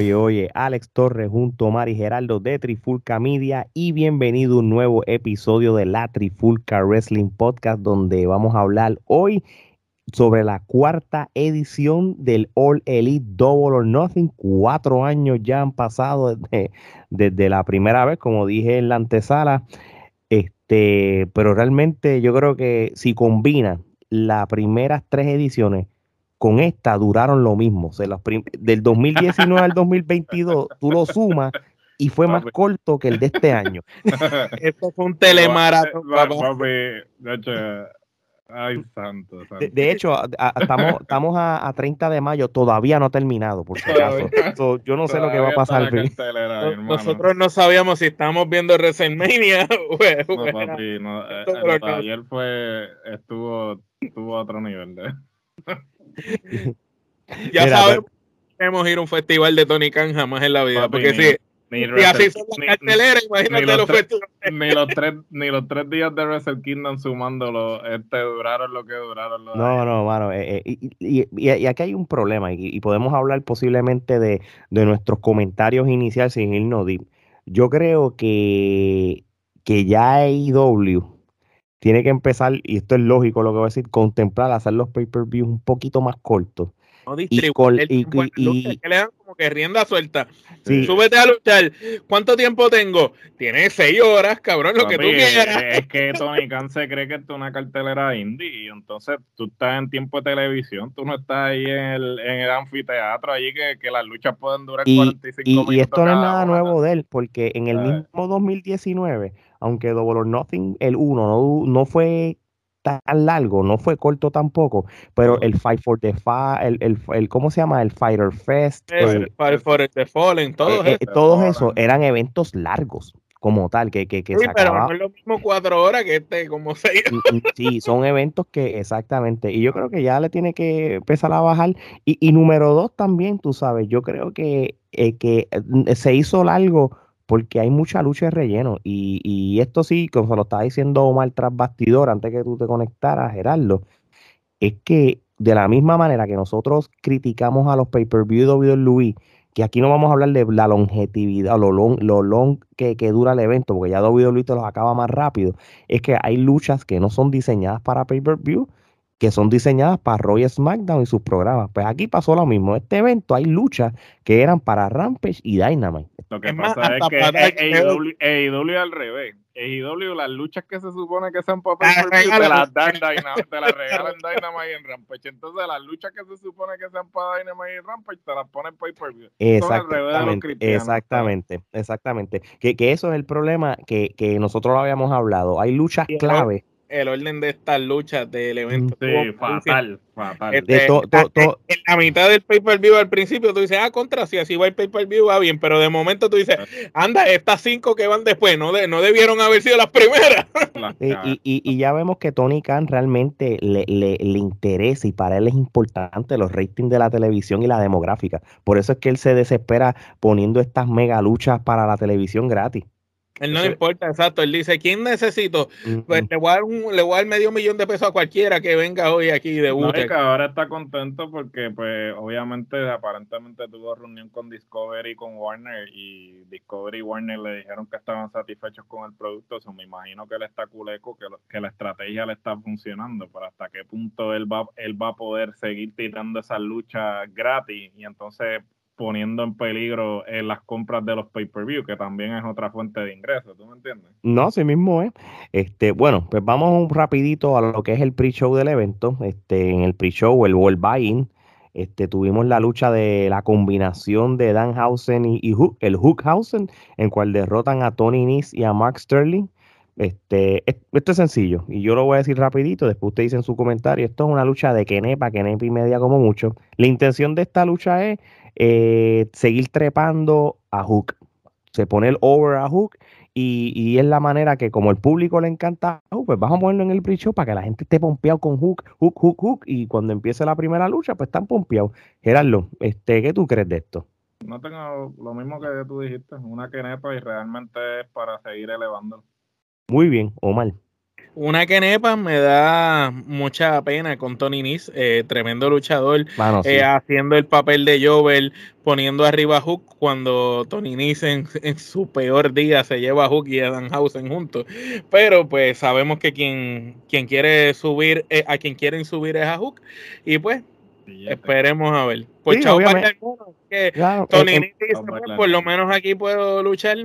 Oye, oye, Alex Torres junto a Mari Geraldo de Trifulca Media y bienvenido a un nuevo episodio de la Trifulca Wrestling Podcast donde vamos a hablar hoy sobre la cuarta edición del All Elite Double or Nothing. Cuatro años ya han pasado desde, desde la primera vez, como dije en la antesala. Este, pero realmente yo creo que si combina las primeras tres ediciones con esta duraron lo mismo. O sea, del 2019 al 2022, tú lo sumas y fue más corto que el de este año. Esto fue un telemaratón. Ay, santo. De, hecho, estamos, estamos a, 30 de mayo, todavía no ha terminado, por si acaso. yo no sé lo que va a pasar. nosotros no sabíamos si estábamos viendo WrestleMania. no, papi, no, eh, ayer fue, estuvo, estuvo a otro nivel. De... ya sabemos que queremos ir a un festival de Tony Khan jamás en la vida. porque si, ni así son las carteleras, imagínate los, Ni los, tres, ni los tres días de Wrestle Kingdom sumándolo, este, duraron lo que duraron. Los no, no, mano. Eh, eh, y, y, aquí hay un problema y, podemos hablar posiblemente de, de nuestros comentarios iniciales sin irnos deep. Yo creo que, que ya AEW tiene que empezar, y esto es lógico lo que voy a decir, contemplar hacer los pay-per-views un poquito más cortos. No y, y, que le dan como que rienda suelta. Súbete a luchar. ¿Cuánto tiempo tengo? Tienes seis horas, cabrón, lo que tú quieras. Es, que Tony Khan se cree que esto es una cartelera indie y entonces tú estás en tiempo de televisión, tú no estás ahí en el, en el anfiteatro, allí que, que, las luchas pueden durar 45 minutos. Y esto no es nada nuevo de él, porque en el mismo 2019 aunque Double or Nothing, el 1 no, no fue tan largo, no fue corto tampoco, pero el Fight for the Fa, el, el, el, ¿cómo se llama? El Fighter Fest. El, Fight for the Fallen, todos eh, eh, Todos esos eran eventos largos como tal, que, que, que sí, pero no es lo mismo cuatro horas que este, como seis. Sí, son eventos que, exactamente, y yo creo que ya le tiene que empezar a bajar. Y, y número dos también, tú sabes, yo creo que, eh, que se hizo largo porque hay mucha lucha de relleno. Y, y esto sí, como se lo estaba diciendo Omar tras bastidor, antes que tú te conectaras, Gerardo, es que de la misma manera que nosotros criticamos a los pay-per-view de WWE, que aquí no vamos a hablar de la longevidad, lo long, lo long que, que, dura el evento, porque ya WWE te los acaba más rápido, es que hay luchas que no son diseñadas para pay-per-view, que son diseñadas para Roy SmackDown y sus programas. Pues aquí pasó lo mismo. Este evento hay luchas que eran para Rampage y Dynamite. Lo que pasa es que AEW, al revés. AEW, las luchas que se supone que sean para pay te las dan Dynamite, te las regalan Dynamite en Rampage. Entonces las luchas que se supone que sean para Dynamite y Rampage te las ponen pay per view. Exactamente, exactamente, exactamente. Que, que eso es el problema que, que nosotros lo habíamos hablado. Hay luchas clave el orden de estas luchas del evento. Sí, fatal, fatal. Este, en la mitad del pay-per-view al principio tú dices, ah, contra, si así va el pay-per-view va bien, pero de momento tú dices, anda, estas cinco que van después no, no debieron haber sido las primeras. y, y, y, ya vemos que Tony Khan realmente le, le, le, interesa y para él es importante los ratings de la televisión y la demográfica. Por eso es que él se desespera poniendo estas mega luchas para la televisión gratis. Él no le importa, exacto. Él dice, ¿quién necesito? Pues le voy, a dar un, le voy a dar medio millón de pesos a cualquiera que venga hoy aquí de no, que ahora está contento porque, pues, obviamente, aparentemente tuvo reunión con Discovery y con Warner y Discovery y Warner le dijeron que estaban satisfechos con el producto. O me imagino que él está culeco, que, que la estrategia le está funcionando, pero hasta qué punto él va, él va a poder seguir tirando esa lucha gratis y entonces poniendo en peligro en las compras de los pay-per-view, que también es otra fuente de ingresos, ¿tú me entiendes? No, así mismo es. Este, bueno, pues vamos un rapidito a lo que es el pre-show del evento. Este, en el pre-show, el World Buy-In, este, tuvimos la lucha de la combinación de Danhausen y, y Hook, el Hookhausen, en cual derrotan a Tony Nese y a Mark Sterling. Este, esto es sencillo y yo lo voy a decir rapidito, después usted dice en su comentario, esto es una lucha de Kenepa, Kenepa y media como mucho. La intención de esta lucha es eh, seguir trepando a Hook. Se pone el over a Hook y, y, es la manera que como el público le encanta Hook, pues vamos a ponerlo en el pre-show para que la gente esté pompeado con Hook, Hook, Hook, Hook y cuando empiece la primera lucha pues están pompeados. Gerardo, este, ¿qué tú crees de esto? No tengo lo mismo que tú dijiste, una quenepa y realmente es para seguir elevando. Muy bien, Omar. Una que nepa me da mucha pena con Tony Nis, eh, tremendo luchador, eh, haciendo el papel de Jovel, poniendo arriba a Hook cuando Tony Nis en, su peor día se lleva a Hook y a Danhausen juntos. Pero pues sabemos que quien, quien quiere subir, eh, a quien quieren subir es a Hook. Y pues esperemos a ver. Pues chao para que Tony pues, por lo menos aquí puedo luchar.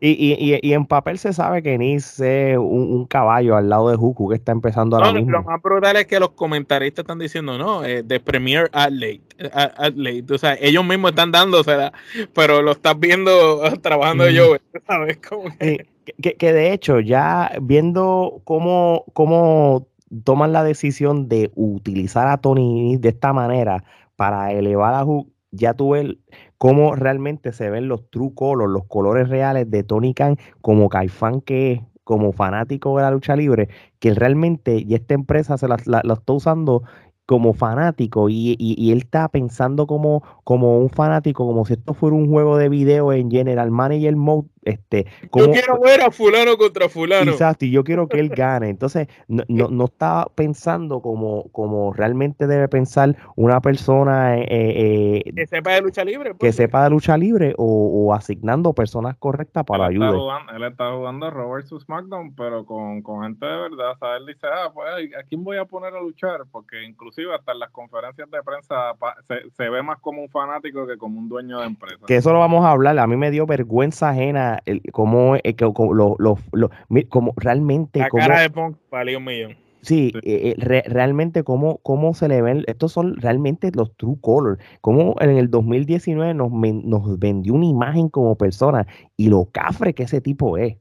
Y, y, y, en papel se sabe que Nis es un, caballo al lado de Huku que está empezando ahora mismo. Lo más brutal es que los comentaristas están diciendo, no, eh, de Premier Athlete, Athlete. O sea, ellos mismos están dándosela, pero lo estás viendo trabajando yo, ¿sabes? que... que, de hecho, ya viendo cómo, cómo toman la decisión de utilizar a Tony de esta manera para elevar a Hook, ya tuve cómo realmente se ven los true colors, los colores reales de Tony Khan como Caifán que es, como fanático de la lucha libre, que realmente y esta empresa se la, está usando como fanático y, y, él está pensando como, como un fanático, como si esto fuera un juego de video en General Manager Mode este, yo quiero ver a fulano contra fulano. Exacto, y yo quiero que él gane. Entonces, no, no, está pensando como, como realmente debe pensar una persona eh, eh, eh, que sepa de lucha libre. Que pues. sepa de lucha libre o, asignando personas correctas para ayudar. Él está jugando Robert su SmackDown, pero con, gente de verdad. O sea, él dice, ah, pues, ¿a quién voy a poner a luchar? Porque inclusive hasta en las conferencias de prensa se, se ve más como un fanático que como un dueño de empresa. Que eso lo vamos a hablar. A mí me dio vergüenza ajena el, cómo, eh, como, lo, lo, como realmente... La cara de Punk valió un millón. Sí, eh, eh, realmente cómo, cómo se le ven, estos son realmente los true colors, cómo en el 2019 nos, nos vendió una imagen como persona y lo cafre que ese tipo es.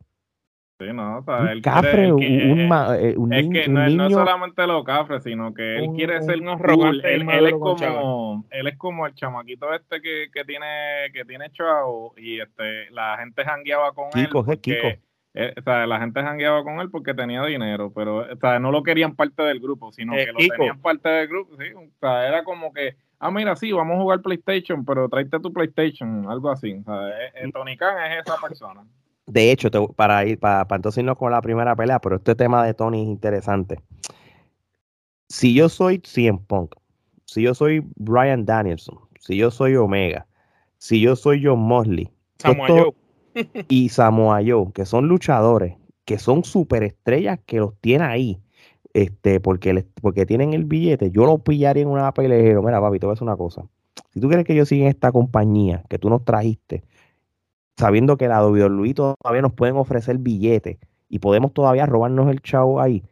Sí, no, o sea, un cafre, un, un, es que no, niño, no solamente lo cafre, sino que él quiere ser un cool. Él, él, es como, él es como el chamaquito este que, que tiene que tiene chavo y este la gente jangueaba con él. Porque, eh, o sea, la gente jangueaba con él porque tenía dinero, pero o sea, no lo querían parte del grupo, sino que lo tenían parte del grupo. Sí, o sea, era como que, ah, mira, sí, vamos a jugar PlayStation, pero tráete tu PlayStation, algo así. O sea, eh, eh, Tony Khan es esa persona. De hecho, para ir, para, para entonces irnos con la primera pelea, pero este tema de Tony es interesante. Si yo soy CM Punk, si yo soy Brian Danielson, si yo soy Omega, si yo soy John Mosley, y Samoa Joe, que son luchadores, que son superestrellas que los tiene ahí, este, porque, porque tienen el billete, yo los pillaría en una pelea mira papi, te voy a decir una cosa, si tú quieres que yo siga en esta compañía que tú nos trajiste, sabiendo que la WWE todavía nos pueden ofrecer billetes y podemos todavía robarnos el chavo ahí,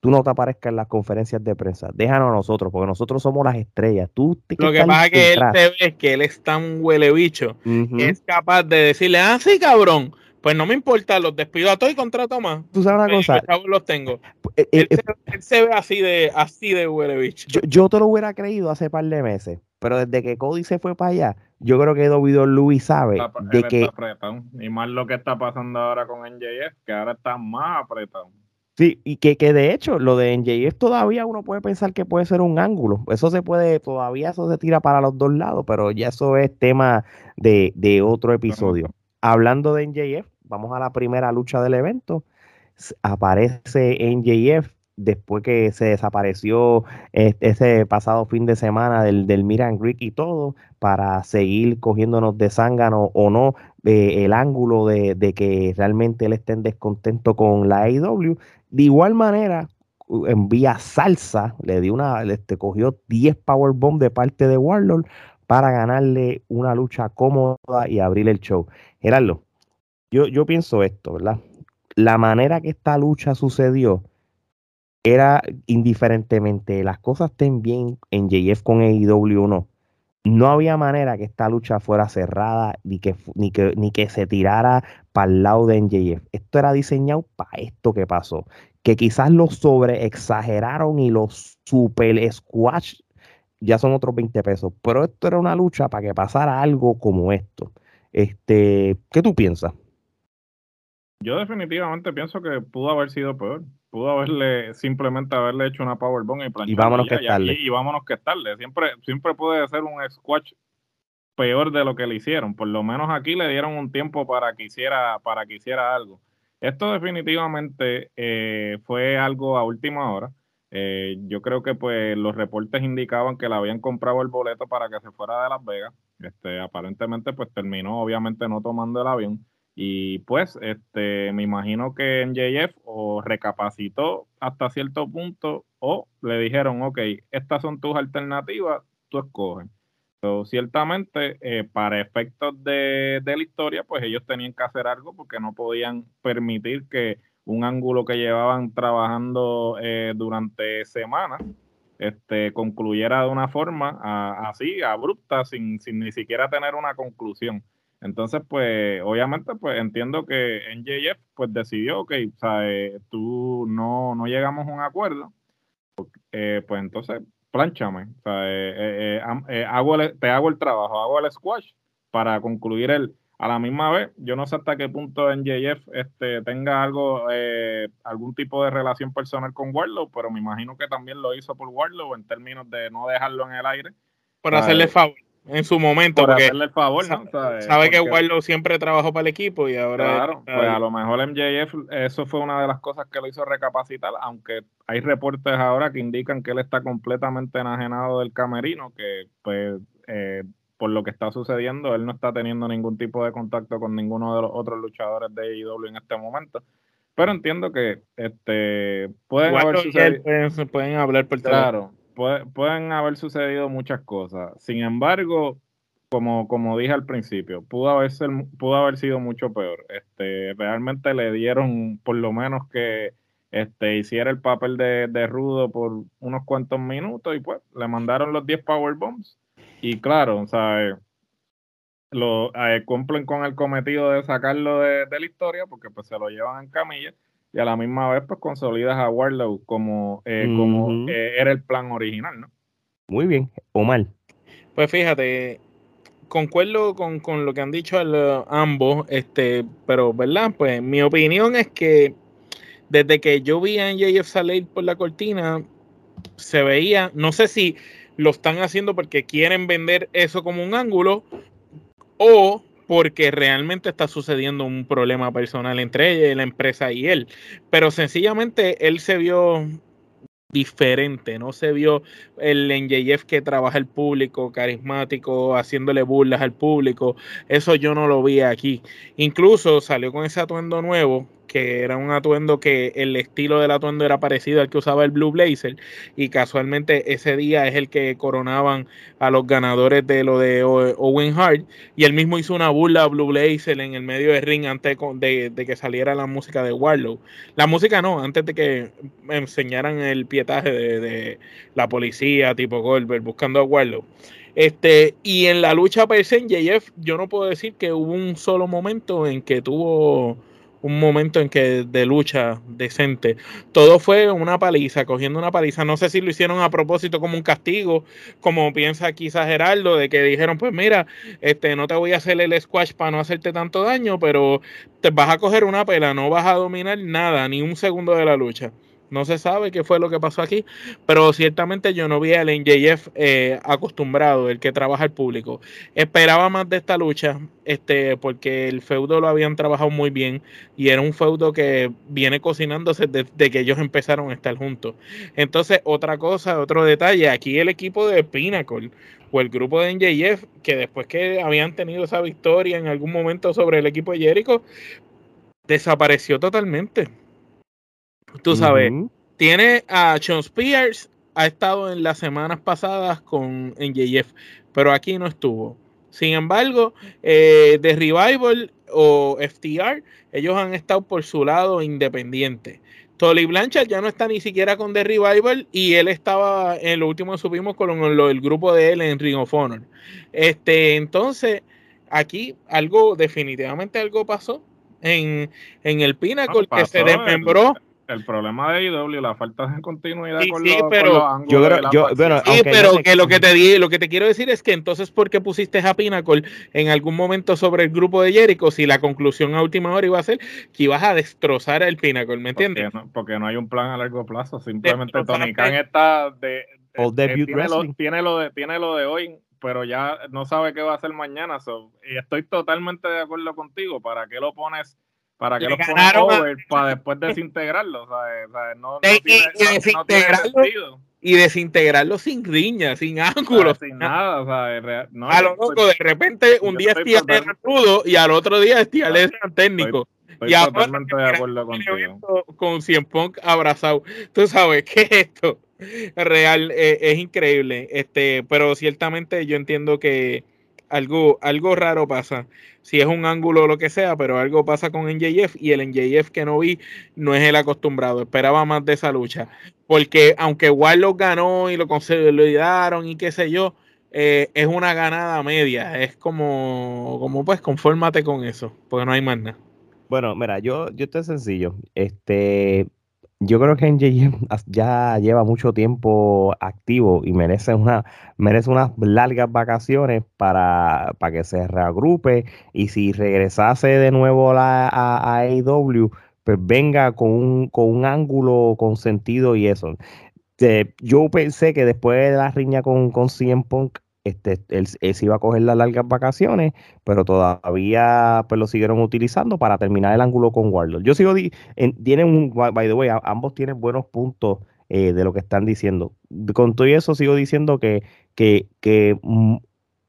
tú no te aparezcas en las conferencias de prensa. Déjanos a nosotros, porque nosotros somos las estrellas. Tú Lo que pasa es que él te ve que él es tan huele bicho, es capaz de decirle, ah, sí, cabrón. Pues no me importa, los despido a todos y contrato más. Tú sabes una cosa. Los tengo. Eh, eh, él, se, ve así de, así de huele bicho. Yo, yo, te lo hubiera creído hace par de meses, pero desde que Cody se fue para allá, yo creo que David Luis sabe de que. y más lo que está pasando ahora con NJF, que ahora está más apretado. Sí, y que, que de hecho lo de NJF todavía uno puede pensar que puede ser un ángulo. Eso se puede, todavía eso se tira para los dos lados, pero ya eso es tema de, de otro episodio. Hablando de NJF, vamos a la primera lucha del evento. Aparece NJF después que se desapareció ese pasado fin de semana del, del Miran Greek y todo, para seguir cogiéndonos de zángano o no eh, el ángulo de, que realmente él esté en descontento con la AEW. De igual manera, envía salsa, le dio una, le este, cogió 10 powerbomb de parte de Warlord para ganarle una lucha cómoda y abrir el show. Gerardo, yo, yo pienso esto, ¿verdad? La manera que esta lucha sucedió, era indiferentemente las cosas estén bien en JF con AEW o no. No había manera que esta lucha fuera cerrada ni que, ni que, ni que se tirara para el lado de NJF. Esto era diseñado para esto que pasó. Que quizás lo sobre exageraron y los super squash ya son otros 20 pesos. Pero esto era una lucha para que pasara algo como esto. Este, ¿Qué tú piensas? Yo definitivamente pienso que pudo haber sido peor pudo haberle simplemente haberle hecho una powerbomb y Y vámonos que estarle. Y, vámonos que estarle. Siempre, siempre puede ser un squash peor de lo que le hicieron. Por lo menos aquí le dieron un tiempo para que hiciera, para que hiciera algo. Esto definitivamente eh, fue algo a última hora. Eh, yo creo que pues los reportes indicaban que le habían comprado el boleto para que se fuera de Las Vegas. Este, aparentemente pues terminó obviamente no tomando el avión. Y pues este, me imagino que MJF o recapacitó hasta cierto punto o le dijeron, ok, estas son tus alternativas, tú escoges. Pero ciertamente, eh, para efectos de, de, la historia, pues ellos tenían que hacer algo porque no podían permitir que un ángulo que llevaban trabajando eh, durante semanas este, concluyera de una forma así, abrupta, sin, sin ni siquiera tener una conclusión. Entonces, pues, obviamente, pues entiendo que NJF pues decidió, ok, o sea, eh, tú no, no llegamos a un acuerdo, eh, pues entonces, planchame, o sea, eh, hago te hago el trabajo, hago el squash para concluir el, a la misma vez, yo no sé hasta qué punto NJF este, tenga algo, algún tipo de relación personal con Warlow, pero me imagino que también lo hizo por Warlow en términos de no dejarlo en el aire. Por hacerle favor en su momento. Por porque el favor, sabe, que Warlow siempre trabajó para el equipo y ahora. Claro, pues a lo mejor MJF, eso fue una de las cosas que lo hizo recapacitar, aunque hay reportes ahora que indican que él está completamente enajenado del camerino, que pues eh, por lo que está sucediendo, él no está teniendo ningún tipo de contacto con ninguno de los otros luchadores de AEW en este momento. Pero entiendo que este pueden haber sucedido. Pueden, hablar por Claro, pueden haber sucedido muchas cosas. Sin embargo, como, como dije al principio, pudo haber, ser, pudo haber sido mucho peor. Este, realmente le dieron por lo menos que este, hiciera el papel de, rudo por unos cuantos minutos y pues le mandaron los 10 power bombs. Y claro, sea, lo, eh, cumplen con el cometido de sacarlo de, de, la historia porque pues se lo llevan en camilla y a la misma vez pues consolidas a Warlow como, eh, como eh, era el plan original, ¿no? Muy bien, Omar. Pues fíjate, concuerdo con, lo que han dicho ambos, este, pero verdad, pues mi opinión es que desde que yo vi a NJF salir por la cortina, se veía, no sé si lo están haciendo porque quieren vender eso como un ángulo o porque realmente está sucediendo un problema personal entre la empresa y él. Pero sencillamente él se vio diferente, no se vio el NJF que trabaja el público, carismático, haciéndole burlas al público, eso yo no lo vi aquí. Incluso salió con ese atuendo nuevo que era un atuendo que el estilo del atuendo era parecido al que usaba el Blue Blazer y casualmente ese día es el que coronaban a los ganadores de lo de Owen Hart y él mismo hizo una burla a Blue Blazer en el medio del ring antes de, que saliera la música de Warlow. La música no, antes de que enseñaran el pietaje de, la policía tipo Goldberg buscando a Warlow. Este, y en la lucha per se en JF, yo no puedo decir que hubo un solo momento en que tuvo un momento en que de lucha decente. Todo fue una paliza, cogiendo una paliza. No sé si lo hicieron a propósito como un castigo, como piensa quizás Gerardo, de que dijeron, pues mira, este, no te voy a hacer el squash para no hacerte tanto daño, pero te vas a coger una pela, no vas a dominar nada, ni un segundo de la lucha. No se sabe qué fue lo que pasó aquí, pero ciertamente yo no vi al NJF eh, acostumbrado, el que trabaja el público. Esperaba más de esta lucha, este, porque el feudo lo habían trabajado muy bien y era un feudo que viene cocinándose desde que ellos empezaron a estar juntos. Entonces, otra cosa, otro detalle, aquí el equipo de Pinnacle o el grupo de NJF, que después que habían tenido esa victoria en algún momento sobre el equipo de Jericho, desapareció totalmente Tú sabes, tiene a Sean Spears, ha estado en las semanas pasadas con NJF, pero aquí no estuvo. Sin embargo, eh, The Revival o FTR, ellos han estado por su lado independiente. Tolly Blanchard ya no está ni siquiera con The Revival y él estaba en lo último que subimos con el grupo de él en Ring of Honor. Este, entonces, aquí algo, definitivamente algo pasó en, en el Pinnacle que se desmembró el problema de IW, la falta de continuidad con, los, pero, yo, sí, pero que lo que te di, lo que te quiero decir es que entonces ¿por qué pusiste a Pinnacle en algún momento sobre el grupo de Jericho si la conclusión a última hora iba a ser que ibas a destrozar el Pinnacle, ¿me entiendes? Porque no, hay un plan a largo plazo, simplemente Tony Khan está de, tiene, lo, tiene, lo, de tiene lo de hoy, pero ya no sabe qué va a hacer mañana, y estoy totalmente de acuerdo contigo, ¿para qué lo pones ¿Para que los pongan over? Para después desintegrarlo. O sea, no, y, desintegrarlo, sin riña, sin ángulo. sin nada. O sea, no, a lo loco, de repente un día Stial era rudo y al otro día Stial era técnico. y totalmente de acuerdo contigo. Con Cien Punk abrazado. Tú sabes, ¿qué es esto? Real, eh, es increíble. Este, pero ciertamente yo entiendo que algo, algo raro pasa. Si es un ángulo o lo que sea, pero algo pasa con NJF y el NJF que no vi no es el acostumbrado. Esperaba más de esa lucha. Porque aunque Warlock ganó y lo consolidaron y qué sé yo, eh, es una ganada media. Es como, como pues, confórmate con eso, porque no hay más nada. Bueno, mira, yo, yo estoy sencillo. Este, yo creo que NJF ya lleva mucho tiempo activo y merece una merece unas largas vacaciones para, para que se reagrupe y si regresase de nuevo a, a, AEW, pues venga con un, con un ángulo con sentido y eso. yo pensé que después de la riña con, con CM Punk este, él, se iba a coger las largas vacaciones, pero todavía pues, lo siguieron utilizando para terminar el ángulo con Warlord. Yo sigo, tienen un, by the way, ambos tienen buenos puntos eh, de lo que están diciendo. Con todo eso sigo diciendo que, que, que mm,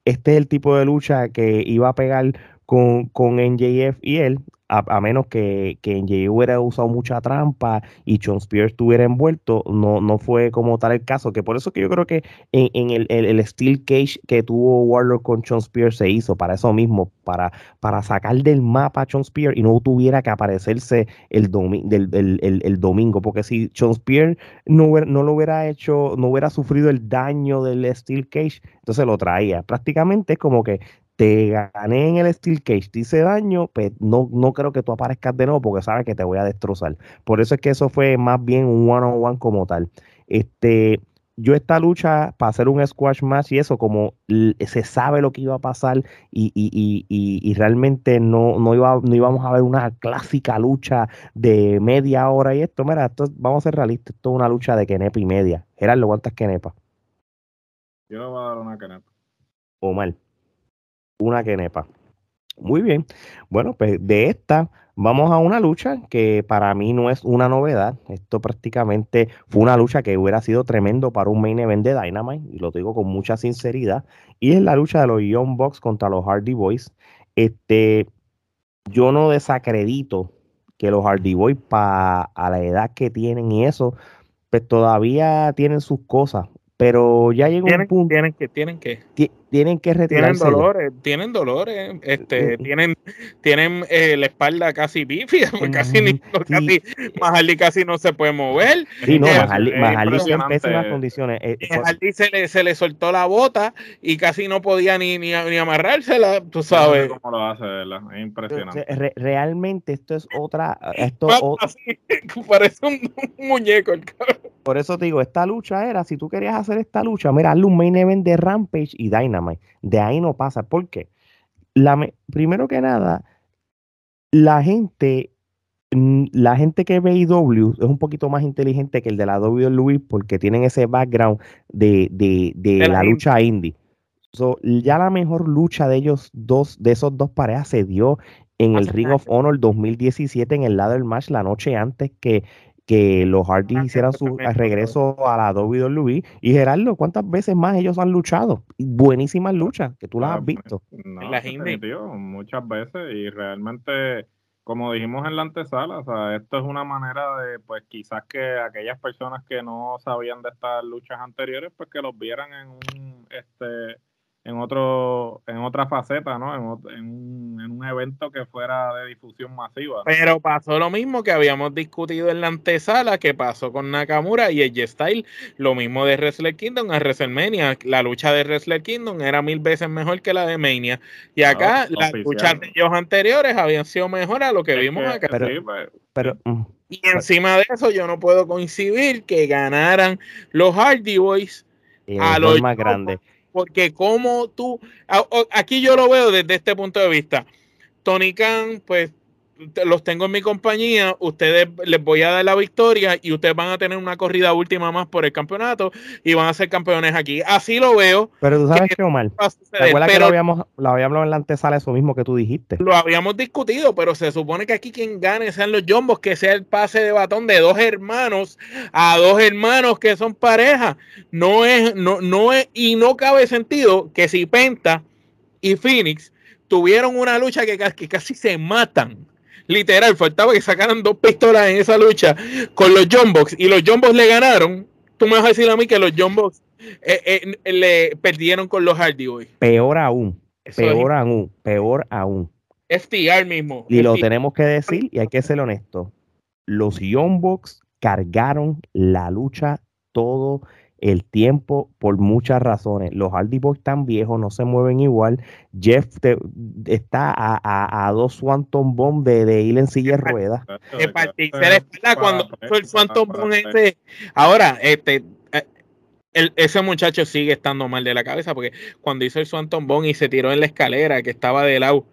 este es el tipo de lucha que iba a pegar con, con NJF y él, a, menos que, que NJ hubiera usado mucha trampa y John Spears estuviera envuelto, no, no fue como tal el caso, que por eso que yo creo que en, el, el, Steel Cage que tuvo Warlord con John Spears se hizo para eso mismo, para, para sacar del mapa a John y no tuviera que aparecerse el, el, domingo, porque si John no, no lo hubiera hecho, no hubiera sufrido el daño del Steel Cage, entonces lo traía. Prácticamente es como que te gané en el Steel Cage, te hice daño, pues no, no creo que tú aparezcas de nuevo porque sabes que te voy a destrozar. Por eso es que eso fue más bien un one-on-one como tal. Este, yo esta lucha para hacer un squash match y eso, como se sabe lo que iba a pasar y, y, y, y realmente no, no, iba, no íbamos a ver una clásica lucha de media hora y esto, mira, esto, vamos a ser realistas, esto es una lucha de Kenepa y media. Gerardo, ¿cuántas Kenepa? Yo le voy a dar una Kenepa. O mal una quenepa. Muy bien. Bueno, pues de esta vamos a una lucha que para mí no es una novedad. Esto prácticamente fue una lucha que hubiera sido tremendo para un main event de Dynamite, y lo digo con mucha sinceridad. Y es la lucha de los Young Bucks contra los Hardy Boys. Este, yo no desacredito que los Hardy Boys, para a la edad que tienen y eso, pues todavía tienen sus cosas. Pero ya llegó un punto. Tienen que, tienen que. Tienen que retirarse. Tienen dolores, tienen dolores, este, eh, tienen, tienen eh, la espalda casi bífida, casi, ni, casi, casi no se puede mover. Sí, no, Mahalli en pésimas condiciones. Eh, se le, se le soltó la bota y casi no podía ni, ni, ni amarrársela, tú sabes. cómo lo hace, ¿verdad? Es impresionante. realmente esto es otra. Esto, parece un, muñeco el Por eso te digo, esta lucha era, si tú querías hacer esta lucha, mira, hazle un main event de Rampage y Dynamite. De ahí no pasa. ¿Por qué? La, primero que nada, la gente, la gente que ve IW es un poquito más inteligente que el de la WWE porque tienen ese background de, de, la, lucha indie. ya la mejor lucha de ellos dos, de esos dos parejas se dio en el Ring of Honor 2017 en el ladder match la noche antes que que los Hardy ah, hicieran su regreso a la WWE. Y Gerardo, ¿cuántas veces más ellos han luchado? Buenísimas luchas, que tú las has ah, visto. No, muchas veces y realmente, como dijimos en la antesala, o sea, esto es una manera de, pues quizás que aquellas personas que no sabían de estas luchas anteriores, pues que los vieran en un, este, en otro en otra faceta, ¿no? En, un, evento que fuera de difusión masiva. Pero pasó lo mismo que habíamos discutido en la antesala, que pasó con Nakamura y el Style, lo mismo de Wrestler Kingdom a WrestleMania. La lucha de Wrestler Kingdom era mil veces mejor que la de Mania. Y acá las luchas de ellos anteriores habían sido mejor a lo que vimos acá. Pues, pero, mm, y encima de eso yo no puedo coincidir que ganaran los Hardy Boys a los más grandes porque como tú, aquí yo lo veo desde este punto de vista. Tony Khan, pues los tengo en mi compañía, ustedes les voy a dar la victoria y ustedes van a tener una corrida última más por el campeonato y van a ser campeones aquí. Así lo veo. Pero tú sabes que, Omar, ¿te acuerdas que lo habíamos, lo habíamos en la antesala eso mismo que tú dijiste? Lo habíamos discutido, pero se supone que aquí quien gane sean los Jombos, que sea el pase de batón de dos hermanos a dos hermanos que son pareja. No es, no, no es, y no cabe sentido que si Penta y Phoenix tuvieron una lucha que, que casi se matan literal, faltaba que sacaran dos pistolas en esa lucha con los Jumbox y los Jumbox le ganaron. Tú me vas a decir a mí que los Jumbox eh, eh, le perdieron con los Hardy hoy. Peor aún, peor aún, peor aún. FTR mismo. Y lo tenemos que decir y hay que ser honesto. Los Jumbox cargaron la lucha todo el tiempo por muchas razones. Los Hardy Boys están viejos, no se mueven igual. Jeff está a, dos Swanton Bomb de, ir en silla de ruedas. cuando el Swanton Bomb ese. Ahora, este. Eh, ese muchacho sigue estando mal de la cabeza porque cuando hizo el Swanton Bomb y se tiró en la escalera que estaba de lado,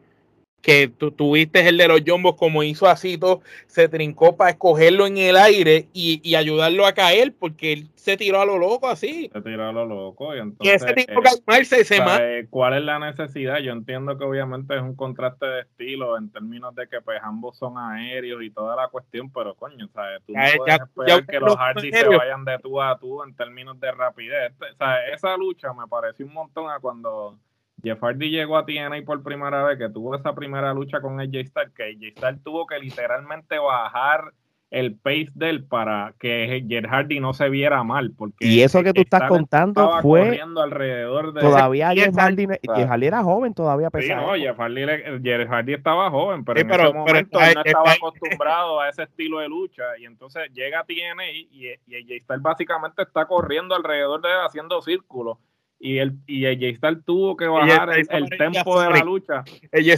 que tú tuviste el de los Jombos como hizo todo, se trincó para escogerlo en el aire y, ayudarlo a caer porque él se tiró a lo loco así. Se tiró a lo loco y entonces... ese tipo eh, se ¿Cuál es la necesidad? Yo entiendo que obviamente es un contraste de estilo en términos de que pues ambos son aéreos y toda la cuestión, pero coño, ¿sabes? Tú no puedes esperar que los Hardy se vayan de tú a tú en términos de rapidez. O sea, esa lucha me pareció un montón a cuando Jeff Hardy llegó a TNA por primera vez, que tuvo esa primera lucha con AJ Styles, que AJ Styles tuvo que literalmente bajar el pace de él para que Jeff Hardy no se viera mal. Porque y eso que tú estás contando fue. Alrededor de todavía Jeff Hardy, Jeff Hardy era joven, todavía pesado. Sí, no, Jeff Hardy, Jeff Hardy estaba joven, pero en ese momento no estaba acostumbrado a ese estilo de lucha. Y entonces llega a TNA y, y AJ Styles básicamente está corriendo alrededor de él haciendo círculos y el y Styles tuvo que bajar el, tempo de la lucha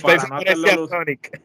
para no hacerlo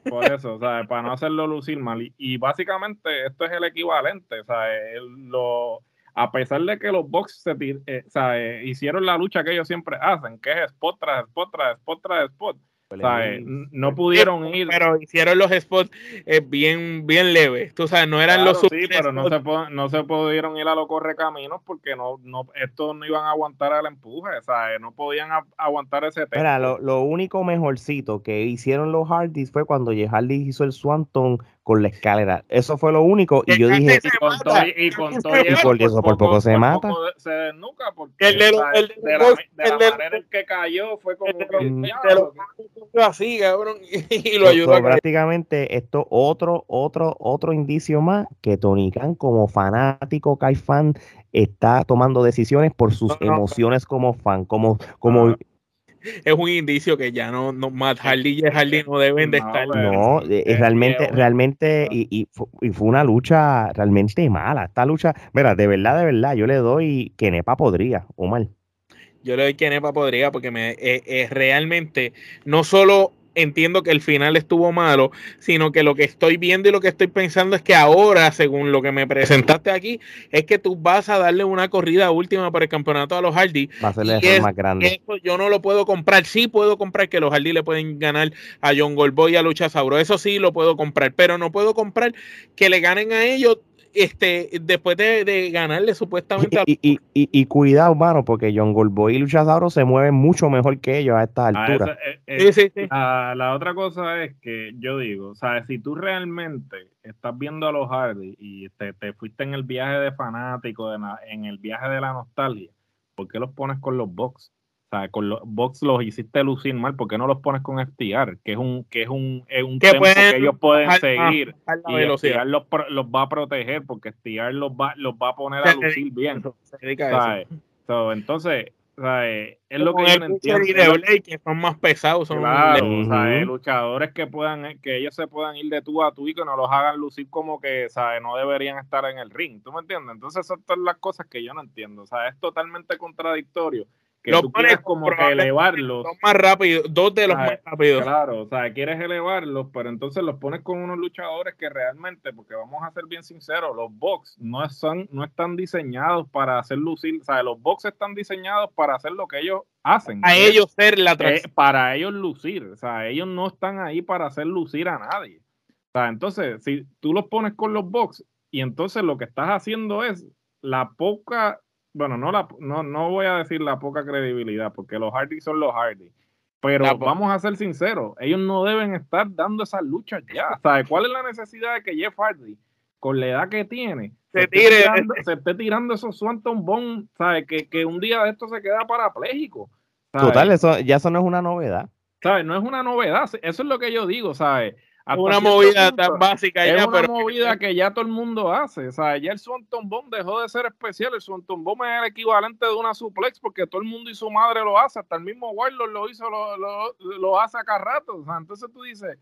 por eso, o sea, para no hacerlo lucir mal. Y, básicamente esto es el equivalente, o sea, lo a pesar de que los Bucks se eh, sea, hicieron la lucha que ellos siempre hacen, que es spot tras spot tras spot tras spot, no pudieron ir. Pero hicieron los spots eh, bien, bien leves. Tú sabes, no eran los Sí, pero no se, no se pudieron ir a los correcaminos porque no, no, estos no iban a aguantar el empuje. Sea, no podían aguantar ese tema. lo, lo, único mejorcito que hicieron los Hardys fue cuando. Hardy hizo el Swanton con la escalera. Eso fue lo único. Y yo dije. Y con, todo, y con, y eso por poco se mata. Se desnuca porque el de, la, manera en que cayó fue como que. así, cabrón. Y lo ayudó. prácticamente, esto otro, otro, otro indicio más que Tony Khan, como fanático, Kai fan, está tomando decisiones por sus emociones como fan, como, como es un indicio que ya no, no Matt Hardy y Hardy no deben de estar. No, eh, realmente, realmente, y, y, fue una lucha realmente mala. Esta lucha, mira, de verdad, de verdad, yo le doy que Nepa podría, Omar. Yo le doy que Nepa podría porque me, es eh, realmente no solo entiendo que el final estuvo malo, sino que lo que estoy viendo y lo que estoy pensando es que ahora, según lo que me presentaste aquí, es que tú vas a darle una corrida última para el campeonato a los Hardy. Va a ser más grande. Eso yo no lo puedo comprar. Sí puedo comprar que los Hardy le pueden ganar a John Goldboy y a Lucha Sauro. Eso sí lo puedo comprar, pero no puedo comprar que le ganen a ellos este, después de, ganarle supuestamente a... y, y, y, cuidado, mano, porque John Goldboy y Luchasauro se mueven mucho mejor que ellos a esta altura. Eh, eh, sí, sí, sí. la otra cosa es que yo digo, o sea, si tú realmente estás viendo a los Hardy y te, te fuiste en el viaje de fanático, en el viaje de la nostalgia, ¿por qué los pones con los box? O sea, con los box los hiciste lucir mal, ¿por qué no los pones con FTR? Que es un, que es un, es un que, que ellos pueden seguir y FTR los, los, va a proteger porque FTR los va, los va a poner a lucir bien. So, entonces, es lo que yo entiendo. que son más pesados, son claro, luchadores que puedan, que ellos se puedan ir de tú a tú y que no los hagan lucir como que, ¿sabes? No deberían estar en el ring, ¿tú me entiendes? Entonces, esas son las cosas que yo no entiendo, o sea, es totalmente contradictorio que tú quieres como que elevarlos. más rápido, dos de los más rápidos. Claro, o sea, quieres elevarlos, pero entonces los pones con unos luchadores que realmente, porque vamos a ser bien sinceros, los box no, son, no están diseñados para hacer lucir, o sea, los box están diseñados para hacer lo que ellos hacen. A ellos ser la eh, Para ellos lucir, o sea, ellos no están ahí para hacer lucir a nadie. O sea, entonces, si tú los pones con los box y entonces lo que estás haciendo es la poca, bueno, no, la, no, no voy a decir la poca credibilidad, porque los Hardy son los Hardy. Pero vamos a ser sinceros, ellos no deben estar dando esas luchas ya. ¿Sabes cuál es la necesidad de que Jeff Hardy, con la edad que tiene, se, esté, tirando, esos Swanton Bone, ¿sabes? Que, que, un día de esto se queda parapléjico. Total, eso, ya eso no es una novedad. ¿Sabes? No es una novedad. Eso es lo que yo digo, ¿sabes? Una movida tan básica es una movida que ya todo el mundo hace. O sea, ya el Swanton Bomb dejó de ser especial. El Swanton Bomb es el equivalente de una suplex porque todo el mundo y su madre lo hace. Hasta el mismo Warlord lo hizo, lo, lo, lo hace acá rato. O sea, entonces tú dices.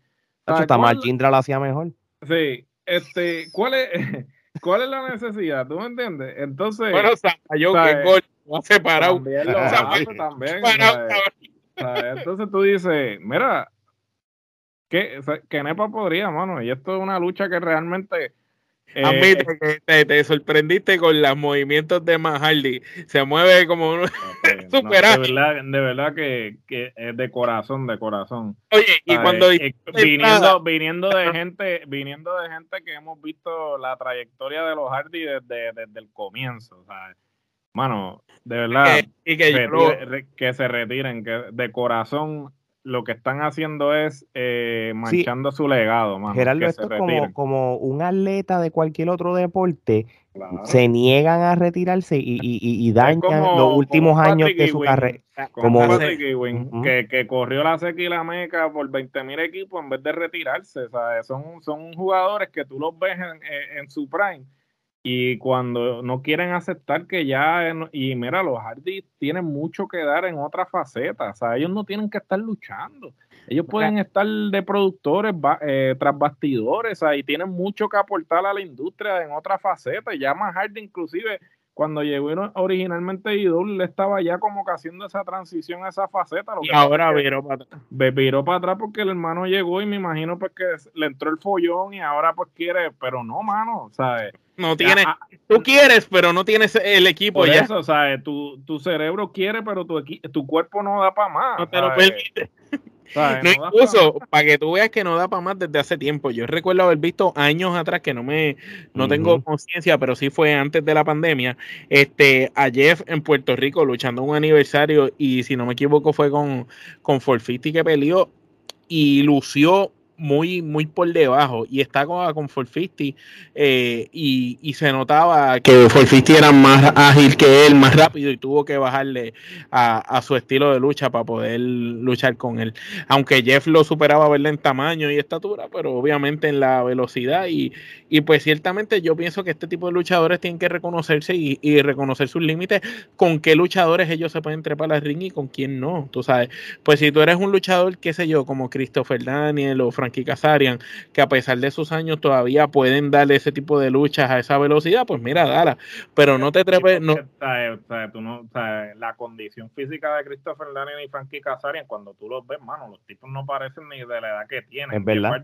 Hasta mal Jindra lo hacía mejor. Sí. Este, ¿cuál es, ¿Cuál es la necesidad? ¿Tú me entiendes? Entonces. Bueno, yo que gol, ha separado. También lo hace, también. Entonces tú dices, mira, que, que Nepa podría, mano. Y esto es una lucha que realmente. Eh, Admite que te, sorprendiste con los movimientos de Mahardy. Se mueve como un superado. de, verdad, de verdad que, que, es de corazón, de corazón. Oye, y cuando eh, viniendo, viniendo de gente, viniendo de gente que hemos visto la trayectoria de los Hardy desde, desde el comienzo, ¿sabes? Mano, de verdad, y que, que se retiren, que de corazón lo que están haciendo es eh, manchando su legado. Gerardo, esto es como, como, un atleta de cualquier otro deporte. Se niegan a retirarse y, y, y dañan los últimos años de su carrera. Como, que, que, corrió la seca y la meca por 20 mil equipos en vez de retirarse. Son, son jugadores que tú los ves en, en su prime y cuando no quieren aceptar que ya, y mira, los Hardy tienen mucho que dar en otra faceta, o sea, ellos no tienen que estar luchando, ellos pueden estar de productores eh, tras bastidores, o y tienen mucho que aportar a la industria en otra faceta, y ya más Hardy inclusive cuando llegó originalmente Idol, le estaba ya como que haciendo esa transición a esa faceta. y ahora viró para atrás. Viró para atrás porque el hermano llegó y me imagino pues que le entró el follón y ahora pues quiere, pero no, mano, ¿sabes? No tiene, ah, tú quieres, pero no tienes el equipo ya. Eso, ¿sabes? Tu, tu cerebro quiere, pero tu, tu cuerpo no da para más. No te lo permite. No, incluso para que tú veas que no da para más desde hace tiempo. Yo recuerdo haber visto años atrás que no me no tengo conciencia, pero sí fue antes de la pandemia. Este a Jeff en Puerto Rico luchando un aniversario y si no me equivoco fue con con Forfiti que peleó y lució muy, muy por debajo y está con, con 450 eh, y, y, se notaba que 450 era más ágil que él, más rápido y tuvo que bajarle a, a, su estilo de lucha para poder luchar con él. Aunque Jeff lo superaba verle en tamaño y estatura, pero obviamente en la velocidad y, y pues ciertamente yo pienso que este tipo de luchadores tienen que reconocerse y, y reconocer sus límites, con qué luchadores ellos se pueden trepar al ring y con quién no, tú sabes. Pues si tú eres un luchador, qué sé yo, como Christopher Daniel o Frank Frankie Kazarian, que a pesar de sus años todavía pueden darle ese tipo de luchas a esa velocidad, pues mira, dala. Pero no te trepes. No... la condición física de Christopher Daniel y Frankie Kazarian, cuando tú los ves, mano, los tipos no parecen ni de la edad que tienen. Es verdad.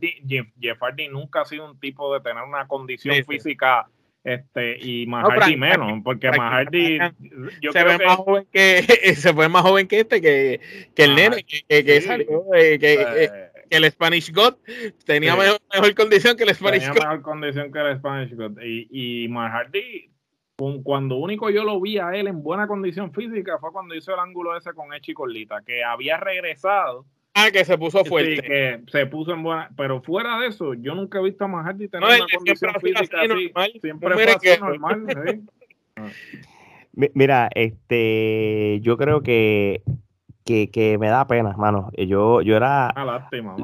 Jeff Hardy, nunca ha sido un tipo de tener una condición física este y Mahardy menos porque Mahardy yo se ve más joven que se fue más joven que este que, que el nene que, que, salió que, pues, que el Spanish God tenía mejor, condición que el Spanish tenía mejor condición que el Spanish God. Y, y Hardy, cuando único yo lo vi a él en buena condición física fue cuando hizo el ángulo ese con Echi Colita, que había regresado. Ah, que se puso fuerte. que se puso en buena. Pero fuera de eso, yo nunca he visto a Mahardy tener una condición física así. Siempre fue así normal. Mira, este, yo creo que que, que, me da pena, mano. Yo, yo era.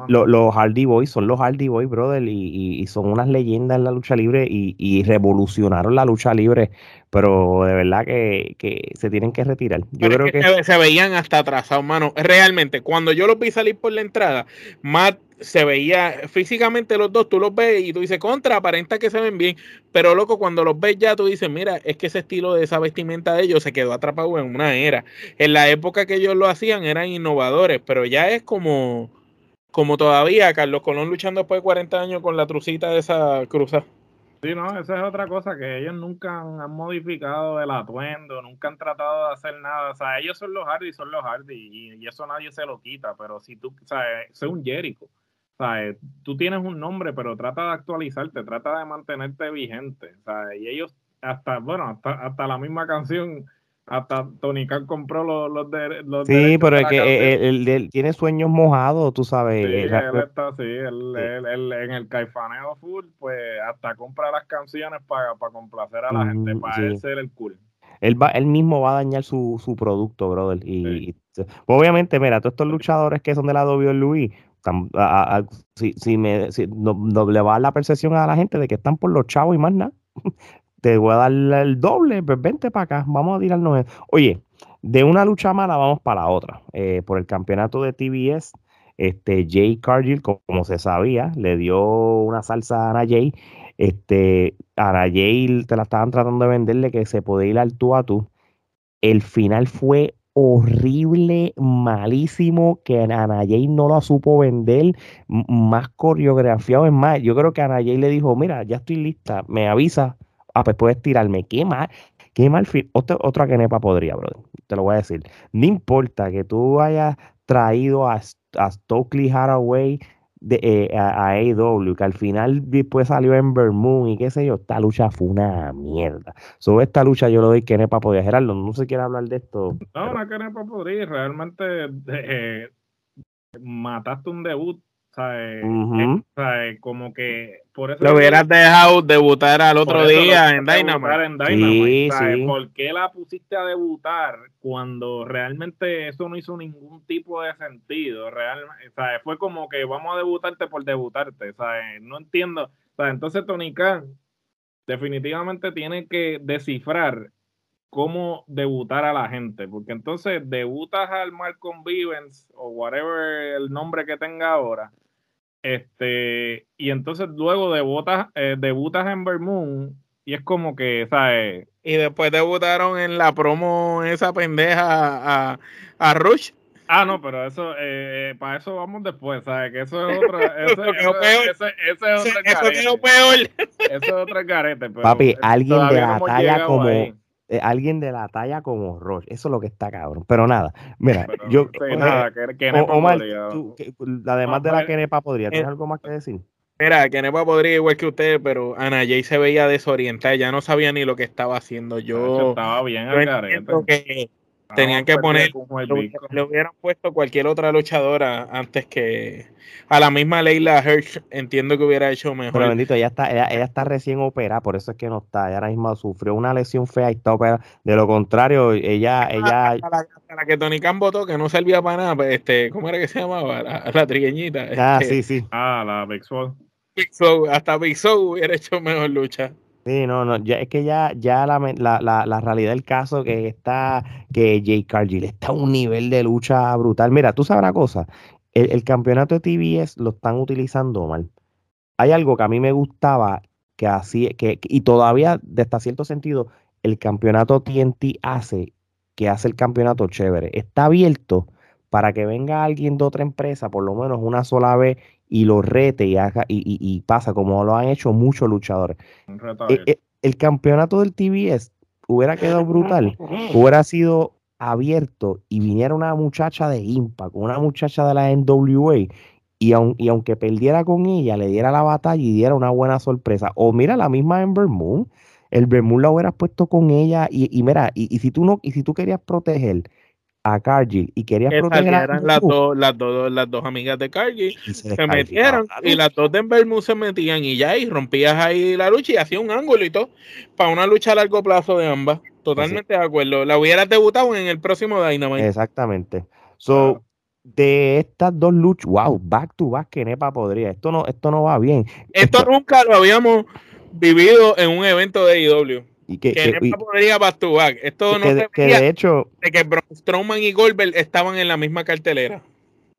los Hardy Boys son los Hardy Boys, brother, y, y, son unas leyendas en la lucha libre y, y, revolucionaron la lucha libre, pero de verdad que, que se tienen que retirar. Yo creo que, Se veían hasta atrasados, mano. Realmente, cuando yo los vi salir por la entrada, Matt se veía físicamente los dos, tú los ves y tú dices, contra, aparenta que se ven bien, pero loco, cuando los ves ya, tú dices, mira, es que ese estilo de esa vestimenta de ellos se quedó atrapado en una era. En la época que ellos lo hacían eran innovadores, pero ya es como, como todavía Carlos Colón luchando después de 40 años con la trucita de esa cruza. Sí, no, esa es otra cosa que ellos nunca han, modificado el atuendo, nunca han tratado de hacer nada. O sea, ellos son los Hardy, son los Hardy, y, eso nadie se lo quita. Pero si tú, o sea, es un Jericho ¿sabes? Tú tienes un nombre, pero trata de actualizarte, trata de mantenerte vigente, ¿sabes? Y ellos, hasta, bueno, hasta, hasta la misma canción hasta Tony Khan compró los, los, de, los Sí, pero es que él, tiene sueños mojados, tú sabes. Sí, él está, sí, él, Él, en el caifaneo full, pues hasta compra las canciones para, para complacer a la gente, para él ser el cool. Él, va, él mismo va a dañar su, su producto, brother. Y, pues, obviamente, mira, todos estos luchadores que son de la WWE, si, si, me, si no, le va la percepción a la gente de que están por los chavos y más nada te voy a dar el doble, pues vente para acá, vamos a tirarnos. Oye, de una lucha mala vamos para la otra. Eh, por el campeonato de TBS, este, Jay Cargill, como, se sabía, le dio una salsa a Ana Jay. Este, Ana Jay te la estaban tratando de venderle que se podía ir al tú a tú. El final fue horrible, malísimo, que Ana Jay no lo supo vender, más coreografiado. Es más, yo creo que Ana Jay le dijo, mira, ya estoy lista, me avisa ah, pues puedes tirarme. Qué mal, qué mal. Otra, otra nepa podría, brother. Te lo voy a decir. No importa que tú hayas traído a, a Stokely Haraway de, eh, a, AEW, que al final después salió en Moon y qué sé yo, esta lucha fue una mierda. Sobre esta lucha yo lo doy que Nepa podría. Gerardo, no se quiere hablar de esto. No, no que Nepa podría. Realmente eh, mataste un debut ¿sabes? Como que por eso lo hubieras dejado debutar al otro día en Dynamite. sí, Sí. ¿Por qué la pusiste a debutar cuando realmente eso no hizo ningún tipo de sentido? Realmente, ¿sabes? Fue como que vamos a debutarte por debutarte, ¿sabes? No entiendo. ¿sabes? Entonces Tony Khan definitivamente tiene que descifrar cómo debutar a la gente, porque entonces debutas al Malcolm Vivens o whatever el nombre que tenga ahora, este, y entonces luego debutas, eh, debutas en Vermoon y es como que, ¿sabes? Y después debutaron en la promo esa pendeja a, a Rush. Ah, no, pero eso, eh, para eso vamos después, ¿sabes? Que eso es otra. Ese, ese, ese, es otro eso peor. Eso es otro carete. Papi, alguien de la talla como. Eh, alguien de la talla como Roche. Eso es lo que está cabrón. Pero nada, mira, yo. nada, que, Omar, además de la Kenepa podría, ¿tienes eh, algo más que decir? Mira, Kenepa podría igual que usted, pero Ana Jay se veía desorientada, ya no sabía ni lo que estaba haciendo. Yo. Estaba bien que Tenían que poner, le hubieran puesto cualquier otra luchadora antes que a la misma Leila Hirsch, entiendo que hubiera hecho mejor. Pero bendito, ella está, ella, está recién operada, por eso es que no está. Ella ahora mismo sufrió una lesión fea y está operada. De lo contrario, ella, ella. la, que Tony Khan votó, que no servía para nada, pues, este, ¿cómo era que se llamaba? La, la trigueñita. Ah, este, sí, sí. Ah, la Big Soul. Big Soul, hasta Big Soul hubiera hecho mejor lucha. Sí, no, no, ya, es que ya, ya la, la, la, realidad del caso que está, que Jay Cargill está a un nivel de lucha brutal. Mira, tú sabes una cosa, el, campeonato de TBS lo están utilizando mal. Hay algo que a mí me gustaba, que así, que, y todavía, hasta cierto sentido, el campeonato TNT hace, que hace el campeonato chévere. Está abierto para que venga alguien de otra empresa, por lo menos una sola vez, y lo rete y, haga, y, y, pasa como lo han hecho muchos luchadores. E, e, el, campeonato del TBS hubiera quedado brutal, hubiera sido abierto y viniera una muchacha de Impact, una muchacha de la NWA y, y aunque perdiera con ella, le diera la batalla y diera una buena sorpresa. O mira la misma Ember Moon, el Moon la hubieras puesto con ella y, y mira, y, y, si tú no, y si tú querías proteger a Cargill y quería proteger a las, dos, las, dos, las dos amigas de Cargill se, metieron y las dos de Envermouth se metían y ya y rompías ahí la lucha y hacía un ángulo y todo para una lucha a largo plazo de ambas. Totalmente de acuerdo. La hubieras debutado en el próximo Dynamite. Exactamente. So de estas dos luchas wow back to back que Nepa podría. Esto no esto no va bien. Esto, nunca lo habíamos vivido en un evento de IW y que, que, que podría back to back. Esto no se que de hecho de que Strowman y Goldberg estaban en la misma cartelera.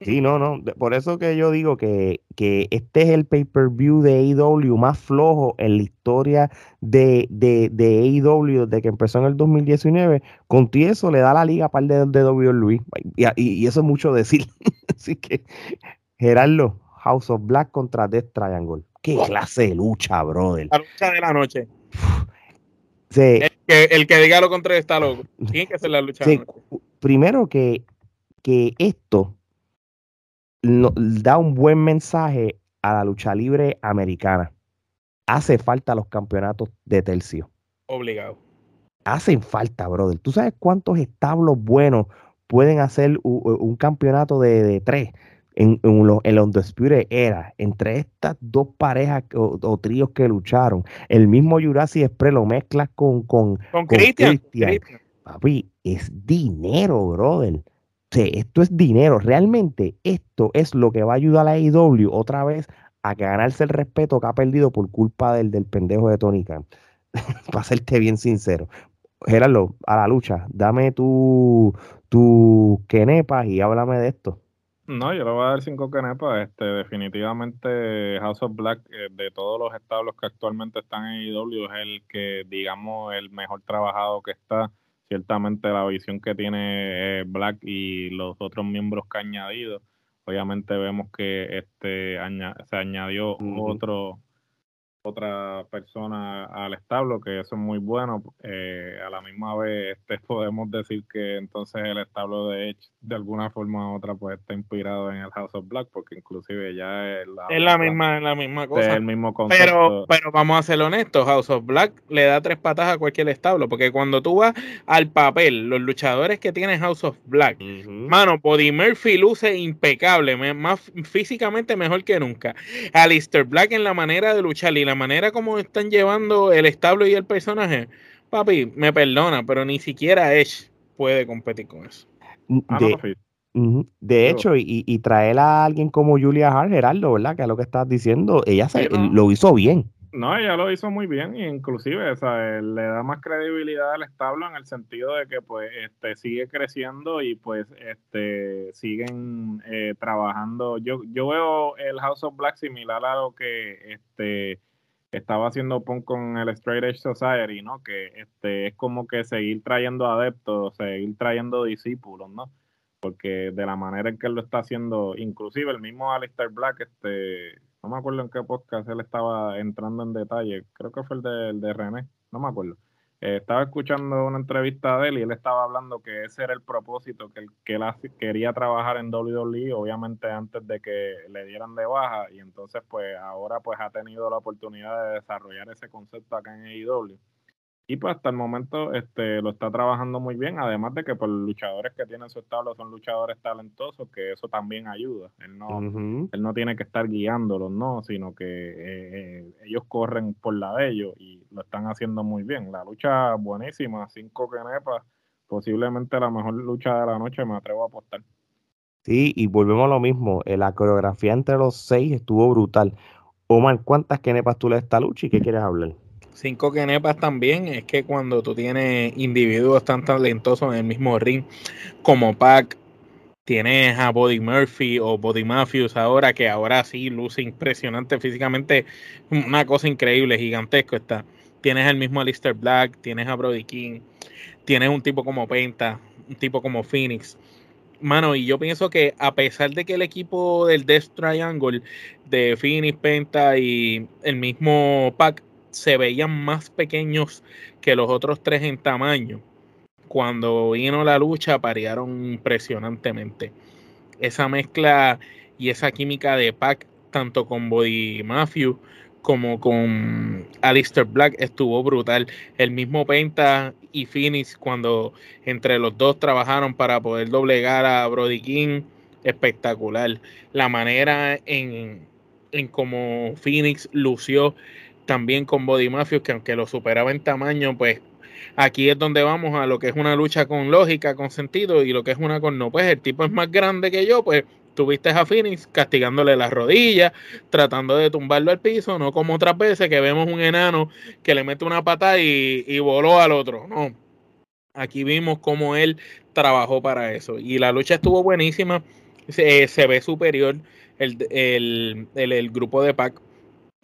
Sí, no, no. Por eso que yo digo que, que este es el pay-per-view de AEW más flojo en la historia de, de, de AEW desde que empezó en el 2019. Con eso le da la liga par de, de WWE. Y, y, eso es mucho decir. Así que, Gerardo, House of Black contra Death Triangle. Qué clase de lucha, brother. La lucha de la noche. El, que, el, que, diga lo contrario está loco. Tiene que hacer la lucha. Primero que, que esto da un buen mensaje a la lucha libre americana. Hace falta los campeonatos de tercio. Obligado. Hacen falta, brother. ¿Tú sabes cuántos establos buenos pueden hacer un, campeonato de, tres en, en, lo, en era entre estas dos parejas o, tríos que lucharon? El mismo Jurassic Express lo mezclas con, con, con, Christian. Papi, es dinero, brother. esto es dinero. Realmente esto es lo que va a ayudar a la AEW otra vez a ganarse el respeto que ha perdido por culpa del, del pendejo de Tony Khan. Para serte bien sincero. Gerardo, a la lucha, dame tu, tu quenepas y háblame de esto. No, yo le voy a dar cinco quenepas. Este, definitivamente House of Black, eh, de todos los establos que actualmente están en IW, es el que, digamos, el mejor trabajado que está. Ciertamente la visión que tiene eh, Black y los otros miembros que ha añadido. Obviamente vemos que este se añadió otro otra persona al establo, que eso es muy bueno. Eh, a la misma vez este, podemos decir que entonces el establo de Edge de alguna forma u otra pues está inspirado en el House of Black, porque inclusive ya es la, es la misma, la misma cosa. el mismo concepto. Pero, pero vamos a ser honestos, House of Black le da tres patas a cualquier establo, porque cuando tú vas al papel, los luchadores que tiene House of Black, mano, Body Murphy luce impecable, más físicamente mejor que nunca. Alistair Black en la manera de luchar y la manera como están llevando el establo y el personaje, papi, me perdona, pero ni siquiera Edge puede competir con eso. Ah, de, hecho, y, traer a alguien como Julia Hart, Gerardo, ¿verdad? Que es lo que estás diciendo, ella se, lo hizo bien. No, ella lo hizo muy bien, y inclusive o le da más credibilidad al establo en el sentido de que pues este sigue creciendo y pues este siguen eh, trabajando. Yo, yo veo el House of Black similar a lo que este estaba haciendo Punk con el Straight Edge Society, ¿no? Que este es como que seguir trayendo adeptos, seguir trayendo discípulos, ¿no? Porque de la manera en que él lo está haciendo, inclusive el mismo Alistair Black, este, no me acuerdo en qué podcast él estaba entrando en detalle, creo que fue el de, el de René, no me acuerdo eh, estaba escuchando una entrevista de él y él estaba hablando que ese era el propósito, que él, que quería trabajar en WWE, obviamente antes de que le dieran de baja, y entonces pues ahora pues ha tenido la oportunidad de desarrollar ese concepto acá en AEW. Y pues hasta el momento este, lo está trabajando muy bien, además de que por pues, los luchadores que tienen su establo son luchadores talentosos, que eso también ayuda. Él no, él no tiene que estar guiándolos, ¿no? Sino que eh, eh, ellos corren por la de ellos y lo están haciendo muy bien. La lucha buenísima, cinco kenepas, posiblemente la mejor lucha de la noche, me atrevo a apostar. Sí, y volvemos a lo mismo, eh, la coreografía entre los seis estuvo brutal. Omar, ¿cuántas kenepas tú le das esta lucha y qué quieres hablar? Cinco quenepas también es que cuando tú tienes individuos tan talentosos en el mismo ring como Pac, tienes a Body Murphy o Body Matthews ahora, que ahora sí luce impresionante físicamente, una cosa increíble, gigantesco está. Tienes el mismo Alistair Black, tienes a Brody King, tienes un tipo como Penta, un tipo como Phoenix. Mano, y yo pienso que a pesar de que el equipo del Death Triangle de Phoenix, Penta y el mismo Pac se veían más pequeños que los otros tres en tamaño. Cuando vino la lucha, parearon impresionantemente. Esa mezcla y esa química de Pac, tanto con Body Matthew como con Alistair Black, estuvo brutal. El mismo Penta y Phoenix, cuando entre los dos trabajaron para poder doblegar a Brody King, espectacular. La manera en, en cómo Phoenix lució también con Body Mafia, que aunque lo superaba en tamaño, pues aquí es donde vamos a lo que es una lucha con lógica, con sentido, y lo que es una con no. Pues el tipo es más grande que yo, pues tuviste a Phoenix castigándole las rodillas, tratando de tumbarlo al piso, no como otras veces que vemos un enano que le mete una patada y, voló al otro. No. Aquí vimos cómo él trabajó para eso. Y la lucha estuvo buenísima. Se, se ve superior el, el, el grupo de Pac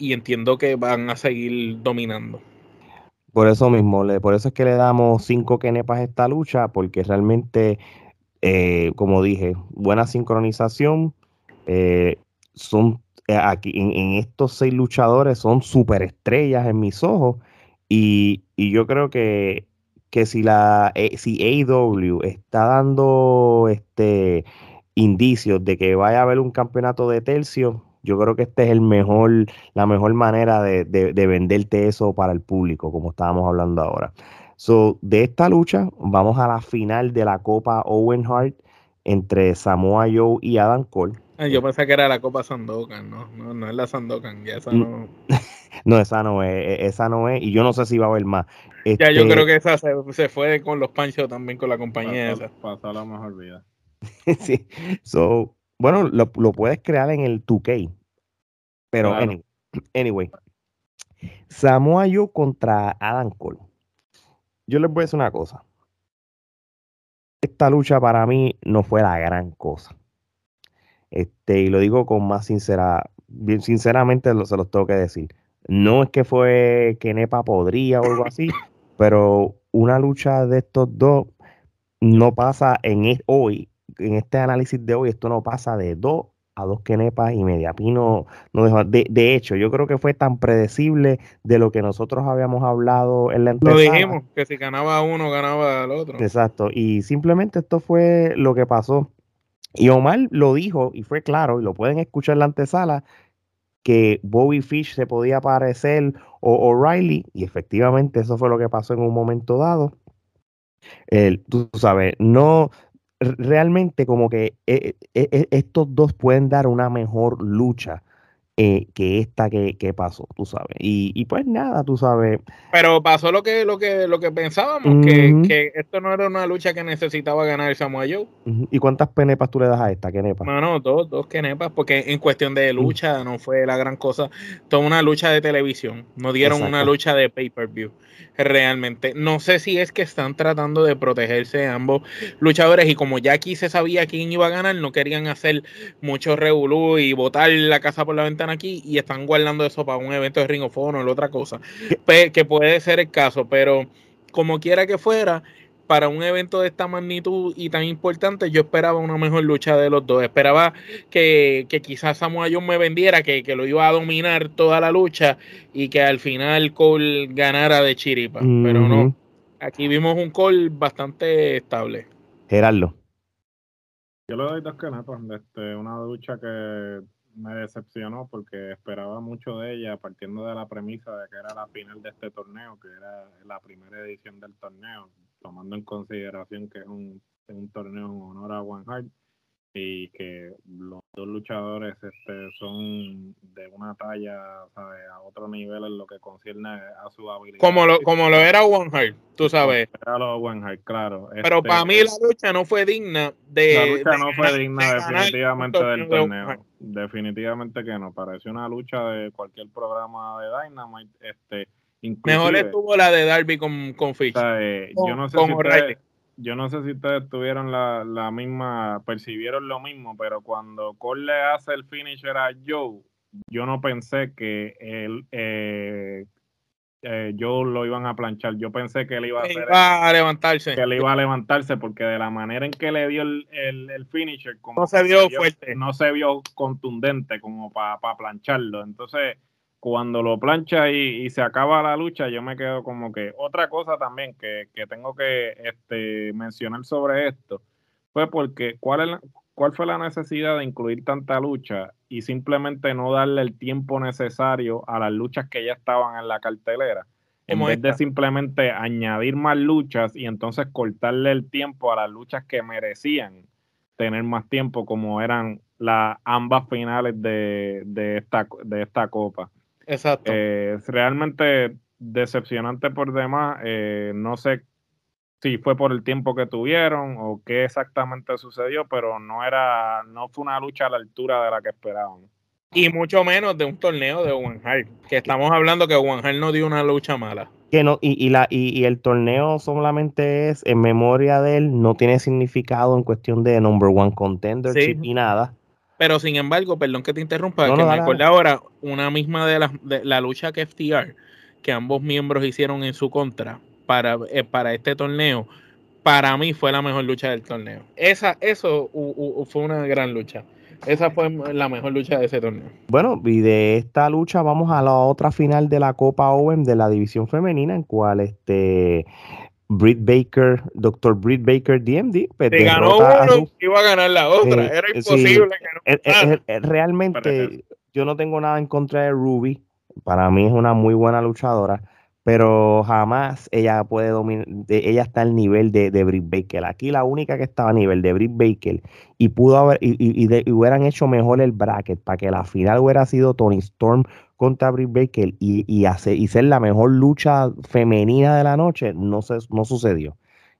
y entiendo que van a seguir dominando. Por eso mismo, por eso es que le damos cinco kenepas a esta lucha, porque realmente, eh, como dije, buena sincronización. Eh, son eh, aquí en, estos seis luchadores son superestrellas en mis ojos. Y, yo creo que, que si la si AEW está dando este indicios de que vaya a haber un campeonato de tercio, yo creo que este es el mejor, la mejor manera de, de, venderte eso para el público, como estábamos hablando ahora. So, de esta lucha, vamos a la final de la Copa Owen Hart entre Samoa Joe y Adam Cole. Ah, yo pensé que era la Copa Sandokan, no, no, no es la Sandokan, ya esa no. no, esa no es, e, esa no es, y yo no sé si va a haber más. ya, yo este creo que esa se, fue con los panchos también con la compañía esa. Pasó la mejor vida. sí, so, bueno, lo, lo, puedes crear en el 2K. Pero, anyway, Samoa Joe contra Adam Cole. Yo les voy a decir una cosa. Esta lucha para mí no fue la gran cosa. Este, y lo digo con más sincera, bien sinceramente se los tengo que decir. No es que fue que Nepa podría o algo así, pero una lucha de estos dos no pasa en hoy, en este análisis de hoy, esto no pasa de dos a dos quenepas y media. Pino no dejó. De, de, hecho, yo creo que fue tan predecible de lo que nosotros habíamos hablado en la entrevista. Lo dijimos, que si ganaba uno, ganaba el otro. Exacto. Y simplemente esto fue lo que pasó. Y Omar lo dijo y fue claro, y lo pueden escuchar en la antesala, que Bobby Fish se podía parecer o O'Reilly, y efectivamente eso fue lo que pasó en un momento dado. El, tú sabes, no realmente como que eh, eh, eh, estos dos pueden dar una mejor lucha eh, que esta que, pasó, tú sabes. Y, pues nada, tú sabes. Pero pasó lo que, lo que, lo que pensábamos, que, esto no era una lucha que necesitaba ganar Samuel Joe. ¿Y cuántas penepas tú le das a esta, Kenepa? No, no, dos, dos Kenepas, porque en cuestión de lucha no fue la gran cosa. Toda una lucha de televisión, no dieron una lucha de pay-per-view realmente. No sé si es que están tratando de protegerse ambos luchadores y como ya aquí se sabía quién iba a ganar, no querían hacer mucho revolú y botar la casa por la ventana aquí y están guardando eso para un evento de Ring of Honor o otra cosa. Que puede ser el caso, pero como quiera que fuera, para un evento de esta magnitud y tan importante, yo esperaba una mejor lucha de los dos. Esperaba que, quizás Samuel Jones me vendiera, que, lo iba a dominar toda la lucha y que al final Cole ganara de chiripa. Pero no. Aquí vimos un Cole bastante estable. Gerardo. Yo le doy dos canetas. Este, una lucha que me decepcionó porque esperaba mucho de ella partiendo de la premisa de que era la final de este torneo, que era la primera edición del torneo tomando en consideración que es un, un torneo en honor a One Heart y que los dos luchadores este, son de una talla a otro nivel en lo que concierne a su habilidad. Como lo, como lo era One Heart, tú sabes. Era lo One Heart, claro. Pero este, para mí la lucha no fue digna de. La lucha no fue digna definitivamente del torneo. definitivamente que no. Pareció una lucha de cualquier programa de Dynamite. Este, Mejor estuvo la de Darby con, con Fish. Eh, yo, no sé si ustedes, yo no sé si ustedes tuvieron la, la, misma, percibieron lo mismo, pero cuando Cole le hace el finisher a Joe, yo no pensé que él, eh, eh, Joe lo iban a planchar. Yo pensé que él iba a, hacer a levantarse. Que él iba a levantarse, porque de la manera en que le dio el, el, finisher, como no se vio fuerte. No se vio contundente como para plancharlo. Entonces cuando lo plancha y, se acaba la lucha, yo me quedo como que otra cosa también que, tengo que este, mencionar sobre esto fue porque ¿cuál, es cuál fue la necesidad de incluir tanta lucha y simplemente no darle el tiempo necesario a las luchas que ya estaban en la cartelera. En vez de simplemente añadir más luchas y entonces cortarle el tiempo a las luchas que merecían tener más tiempo, como eran las ambas finales de, de, esta, de esta copa. Exacto. Eh, es realmente decepcionante por demás. Eh, no sé si fue por el tiempo que tuvieron o qué exactamente sucedió, pero no era, no fue una lucha a la altura de la que esperaban. Y mucho menos de un torneo de One que estamos hablando que One no dio una lucha mala. Que no, y, y la, y, el torneo solamente es en memoria de él, no tiene significado en cuestión de number one contender y nada. Pero sin embargo, perdón que te interrumpa, que me acordé ahora, una misma de las de la lucha que FTR, que ambos miembros hicieron en su contra para, eh, para este torneo, para mí fue la mejor lucha del torneo. Esa, eso fue una gran lucha. Esa fue la mejor lucha de ese torneo. Bueno, y de esta lucha vamos a la otra final de la Copa Owen de la división femenina, en cual este Britt Baker, Dr. Britt Baker DMD. Pues, Te ganó uno, iba a ganar la otra. Era imposible que no. realmente, yo no tengo nada en contra de Ruby. Para mí es una muy buena luchadora pero jamás ella puede dominar, ella está al nivel de, de Britt Baker. Aquí la única que estaba a nivel de Britt Baker y pudo haber, y, y, hubieran hecho mejor el bracket para que la final hubiera sido Tony Storm contra Britt Baker y, y, hacer, y ser la mejor lucha femenina de la noche, no, se, no sucedió.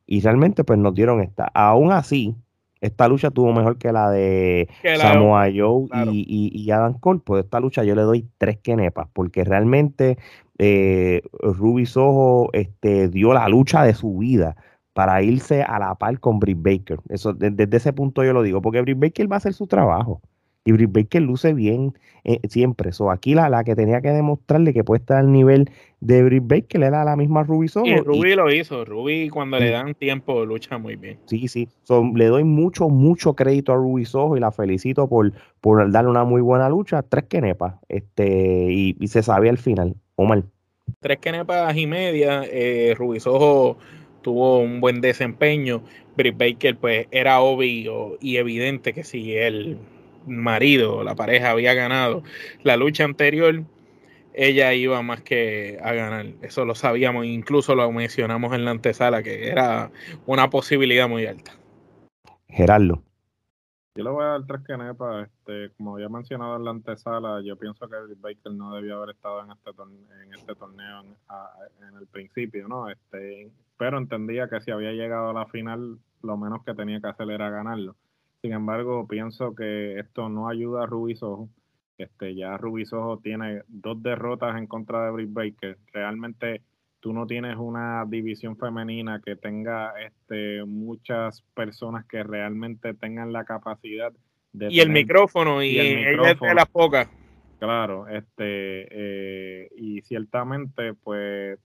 Y realmente pues nos dieron esta. Aún así, esta lucha tuvo mejor que la de Samoa Joe y, y, Adam Cole. Pues esta lucha yo le doy tres quenepas, porque realmente eh, Ruby Soho este, dio la lucha de su vida para irse a la par con Britt Baker. Eso, desde, ese punto yo lo digo, porque Britt Baker va a hacer su trabajo. Y Britt Baker luce bien eh, siempre. So, aquí la, la que tenía que demostrarle que puede estar al nivel de Britt Baker era la misma Ruby Soho. Y Ruby lo hizo. Ruby cuando le dan tiempo lucha muy bien. Sí, sí. le doy mucho, mucho crédito a Ruby Soho y la felicito por, por darle una muy buena lucha. Tres quenepas. Este, y, y se sabía al final. Omar. Tres quenepas y media. Eh, Rubisojo tuvo un buen desempeño. Britt Baker, pues era obvio y evidente que si el marido, la pareja, había ganado la lucha anterior, ella iba más que a ganar. Eso lo sabíamos, incluso lo mencionamos en la antesala, que era una posibilidad muy alta. Gerardo. Yo le voy a dar tres quenepas. Este, como había mencionado en la antesala, yo pienso que Baker no debió haber estado en este, en este torneo en, el principio, ¿no? Este, pero entendía que si había llegado a la final, lo menos que tenía que hacer era ganarlo. Sin embargo, pienso que esto no ayuda a Rubisojo. Este, ya Rubisojo tiene dos derrotas en contra de Britt Baker. Realmente tú no tienes una división femenina que tenga este, muchas personas que realmente tengan la capacidad de... Y el micrófono, y, ella es de las pocas. Claro, este, eh, y ciertamente, pues,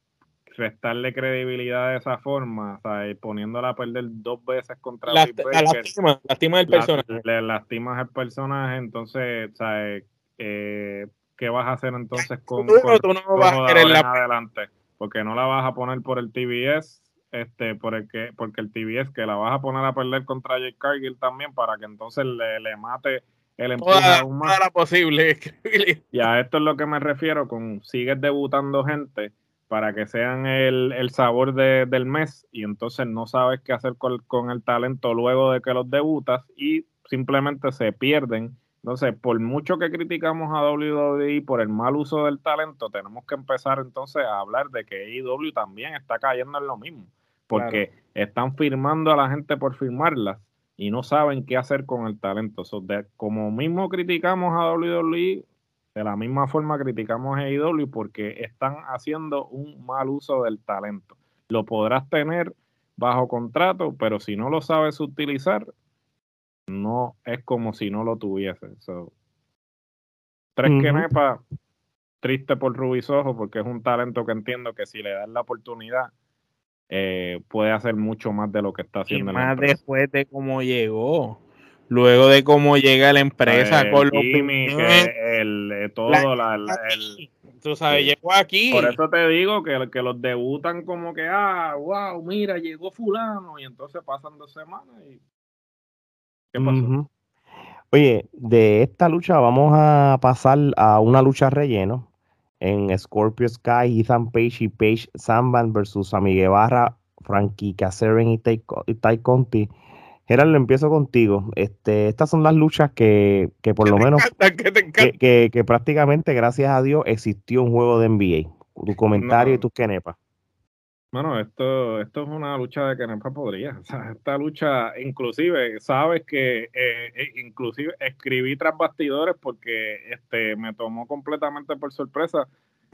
restarle credibilidad de esa forma, o sea, poniéndola a perder dos veces contra la, lastima, lastima el personaje. Le lastimas al personaje, entonces, o sea, eh, ¿qué vas a hacer entonces con, tú, tú no vas a querer la... adelante? porque no la vas a poner por el TBS, este, por el que, porque el TBS que la vas a poner a perder contra Jake Cargill también para que entonces le, le mate el empuje aún más. la posible. y a esto es lo que me refiero con sigues debutando gente para que sean el, el sabor de, del mes y entonces no sabes qué hacer con, con el talento luego de que los debutas y simplemente se pierden entonces, por mucho que criticamos a WWE por el mal uso del talento, tenemos que empezar entonces a hablar de que AEW también está cayendo en lo mismo, porque están firmando a la gente por firmarlas y no saben qué hacer con el talento. como mismo criticamos a WWE, de la misma forma criticamos a AEW porque están haciendo un mal uso del talento. Lo podrás tener bajo contrato, pero si no lo sabes utilizar, no es como si no lo tuviese. tres que nepa, triste por Rubisojo, porque es un talento que entiendo que si le dan la oportunidad, eh, puede hacer mucho más de lo que está haciendo. Y más después de cómo llegó. Luego de cómo llega la empresa pues, con los el, eh, todo la, el, tú sabes, llegó aquí. Por eso te digo que, que los debutan como que, ah, wow, mira, llegó fulano, y entonces pasan dos semanas y Oye, de esta lucha vamos a pasar a una lucha relleno en Scorpio Sky, Ethan Page y Page Samban versus Guevara, Frankie Caseren y Tai Conti. Gerardo, empiezo contigo. Este, estas son las luchas que, por lo menos, que, prácticamente, gracias a Dios, existió un juego de NBA. Tu comentario y tus quenepas. Bueno, esto, esto es una lucha de que no podría. O sea, esta lucha, inclusive, sabes que eh, eh, inclusive escribí tras bastidores porque este me tomó completamente por sorpresa.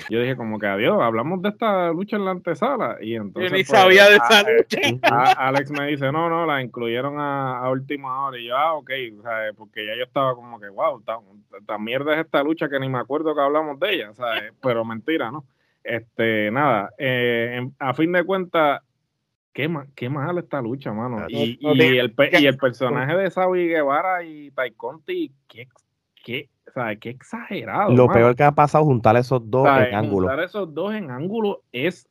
Yo dije como que adiós, hablamos de esta lucha en la antesala. Y entonces. Yo ni pues, sabía de esa eh, lucha. Alex me dice, no, no, la incluyeron a, última hora. Y yo, ah, ok, o sea, porque ya yo estaba como que, wow, tan, mierda es esta lucha que ni me acuerdo que hablamos de ella, ¿sabes? Pero mentira, ¿no? Este, nada, eh, a fin de cuentas, qué, qué mal esta lucha, mano. Y, y, el, y el personaje de Sabi Guevara y Tai Conti, qué, qué, qué exagerado. Lo peor que ha pasado juntar esos dos en ángulo. Juntar esos dos en ángulo es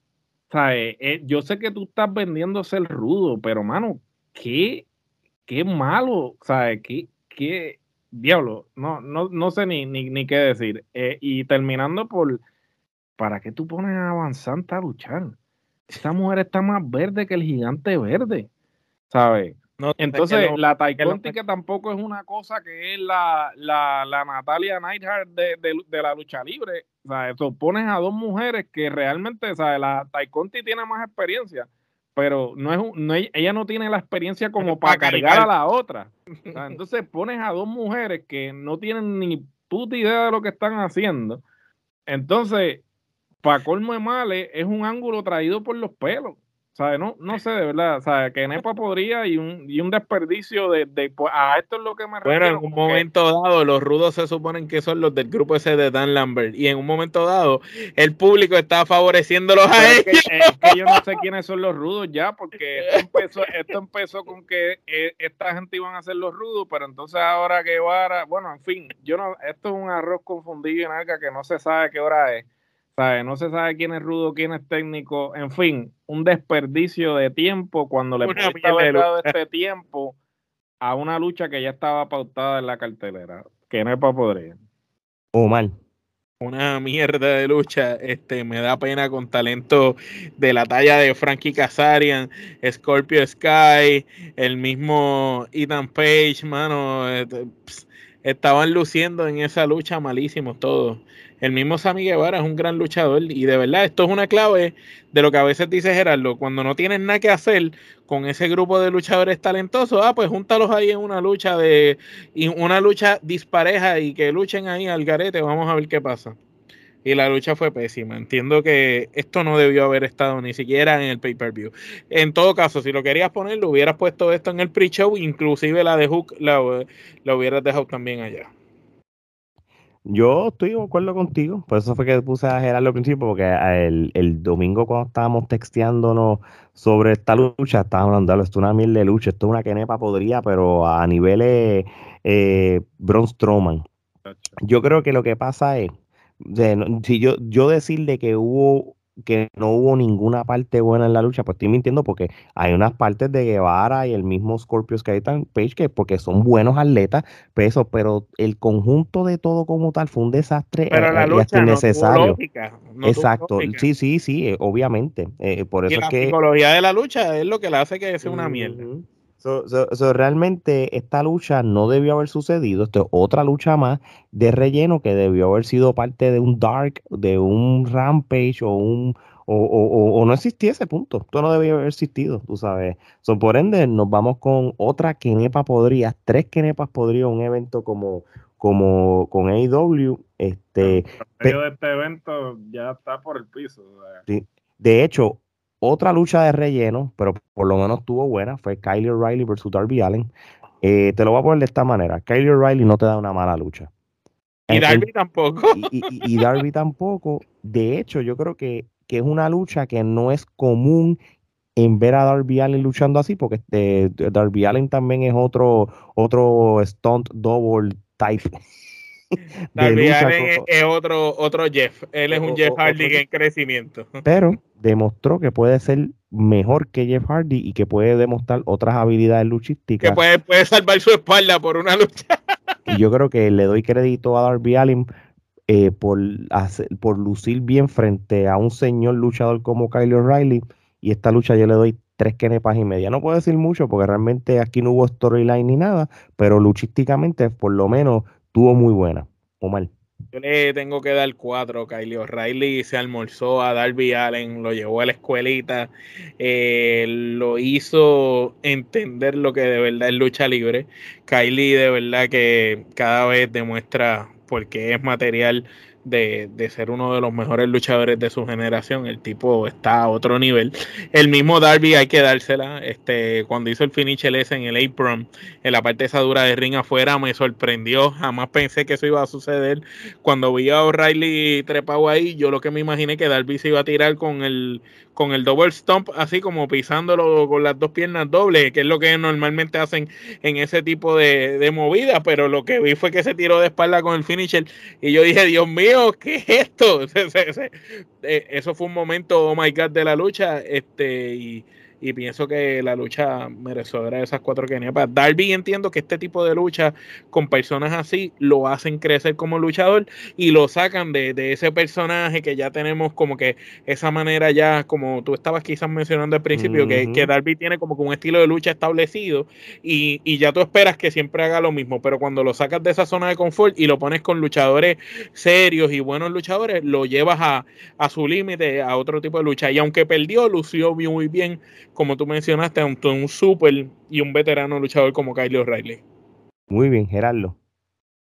¿sabes? Eh, yo sé que tú estás vendiendo ser rudo, pero mano, qué, qué malo, ¿sabes? Qué, qué diablo, no, no, no sé ni, ni, qué decir. Eh, y terminando por, ¿para qué tú pones a Avanzante a luchar? Esta mujer está más verde que el gigante verde, ¿sabes? Entonces, la Taikonti que tampoco es una cosa que es la, la, la Natalia Neidhart de, de, la lucha libre. O sea, pones a dos mujeres que realmente, o la Taikonti tiene más experiencia, pero no es no, ella no tiene la experiencia como para cargar a la otra. entonces pones a dos mujeres que no tienen ni puta idea de lo que están haciendo. Entonces, para colmo de males, es un ángulo traído por los pelos. No, no sé de verdad, sea, Que Nepa podría y un, y un desperdicio de, de pues, a esto es lo que me refiero. Bueno, en un momento dado, los rudos se suponen que son los del grupo ese de Dan Lambert. Y en un momento dado, el público está favoreciéndolos a ellos. Es que, yo no sé quiénes son los rudos ya, porque esto empezó, esto empezó con que eh, esta gente iban a ser los rudos, pero entonces ahora que va bueno, en fin, yo no, esto es un arroz confundido en alga que no se sabe qué hora es. No se sabe quién es rudo, quién es técnico, en fin, un desperdicio de tiempo cuando le haber dado este tiempo a una lucha que ya estaba pautada en la cartelera, que no es para poder. O mal. Una mierda de lucha, este, me da pena con talento de la talla de Frankie Kazarian, Scorpio Sky, el mismo Ethan Page, mano, este, estaban luciendo en esa lucha malísimos todos. El mismo Sammy Guevara es un gran luchador y de verdad esto es una clave de lo que a veces dice Gerardo, cuando no tienes nada que hacer con ese grupo de luchadores talentosos, ah, pues júntalos ahí en una lucha de una lucha dispareja y que luchen ahí al garete, vamos a ver qué pasa. Y la lucha fue pésima. Entiendo que esto no debió haber estado ni siquiera en el pay-per-view. En todo caso, si lo querías poner, lo hubieras puesto esto en el pre-show, inclusive la de Hook la, la hubieras dejado también allá. Yo estoy de acuerdo contigo, por eso fue que puse a Gerardo al principio, porque el, domingo cuando estábamos texteándonos sobre esta lucha, estábamos hablando, esto es una miel de lucha, esto es una quenepa podría, pero a niveles eh, Braun Strowman. Yo creo que lo que pasa es, si yo, yo decirle que hubo que no hubo ninguna parte buena en la lucha, pues estoy mintiendo porque hay unas partes de Guevara y el mismo Scorpio Skytan Page que porque son buenos atletas, peso, pero el conjunto de todo como tal fue un desastre pero eh, la lucha innecesario. Exacto, sí, sí, sí, eh, obviamente. Eh, por eso y la psicología de la lucha es lo que le hace que sea una mierda. So, realmente esta lucha no debió haber sucedido. Esto es otra lucha más de relleno que debió haber sido parte de un Dark, de un Rampage o un o, no existía ese punto. Esto no debió haber existido, tú sabes. So, por ende, nos vamos con otra Kenepa podría, tres Kenepas podría un evento como, como con AEW. Este, el de este evento ya está por el piso. De hecho, otra lucha de relleno, pero por lo menos estuvo buena, fue Kylie O'Reilly versus Darby Allen. Eh, te lo voy a poner de esta manera. Kylie O'Reilly no te da una mala lucha. Y Darby tampoco. Y, Darby tampoco. De hecho, yo creo que, que, es una lucha que no es común en ver a Darby Allen luchando así, porque este, Darby Allen también es otro, otro stunt double type Darby Allen es, otro, otro Jeff. Él es un Jeff Hardy en crecimiento. Pero demostró que puede ser mejor que Jeff Hardy y que puede demostrar otras habilidades luchísticas. Que puede, puede salvar su espalda por una lucha. y yo creo que le doy crédito a Darby Allen eh, por, por lucir bien frente a un señor luchador como Kyle O'Reilly. Y esta lucha yo le doy tres kenepas y media. No puedo decir mucho porque realmente aquí no hubo storyline ni nada, pero luchísticamente por lo menos tuvo muy buena, o mal. Yo le tengo que dar cuatro. Kylie O'Reilly se almorzó a Darby Allen, lo llevó a la escuelita, eh, lo hizo entender lo que de verdad es lucha libre. Kylie de verdad que cada vez demuestra por qué es material de, de, ser uno de los mejores luchadores de su generación. El tipo está a otro nivel. El mismo Darby hay que dársela. Este, cuando hizo el finish ese en el apron, en la parte esa dura de ring afuera, me sorprendió. Jamás pensé que eso iba a suceder. Cuando vi a O'Reilly trepado ahí, yo lo que me imaginé que Darby se iba a tirar con el con el double stomp, así como pisándolo con las dos piernas dobles, que es lo que normalmente hacen en ese tipo de, de movida, pero lo que vi fue que se tiró de espalda con el finisher y yo dije, Dios mío, mío, ¿qué es esto? Eh, eso fue un momento, oh my god, de la lucha. Este, y y pienso que la lucha merecedora de esas cuatro para Darby entiendo que este tipo de lucha con personas así lo hacen crecer como luchador y lo sacan de, ese personaje que ya tenemos como que esa manera ya, como tú estabas quizás mencionando al principio, que, que, Darby tiene como que un estilo de lucha establecido y, y ya tú esperas que siempre haga lo mismo, pero cuando lo sacas de esa zona de confort y lo pones con luchadores serios y buenos luchadores, lo llevas a, a su límite, a otro tipo de lucha. Y aunque perdió, lució muy bien como tú mencionaste, un, un super y un veterano luchador como Kyle O'Reilly. Muy bien, Gerardo.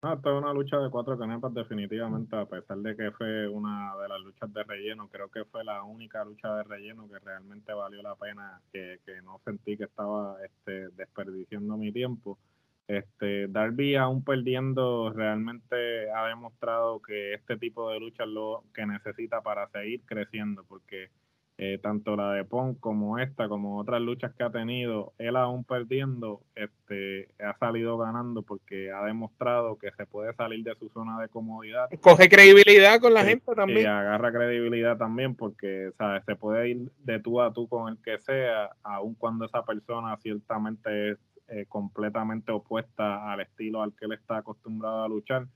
Ah, esta es una lucha de cuatro canepas definitivamente, a pesar de que fue una de las luchas de relleno, creo que fue la única lucha de relleno que realmente valió la pena, que, no sentí que estaba este, desperdiciando mi tiempo. Este, Darby aún perdiendo realmente ha demostrado que este tipo de lucha es lo que necesita para seguir creciendo, porque eh, tanto la de Pong como esta, como otras luchas que ha tenido, él aún perdiendo, este, ha salido ganando porque ha demostrado que se puede salir de su zona de comodidad. Coge credibilidad con la gente también. Y agarra credibilidad también porque ¿sabes? se puede ir de tú a tú con el que sea, aun cuando esa persona ciertamente es eh, completamente opuesta al estilo al que él está acostumbrado a luchar.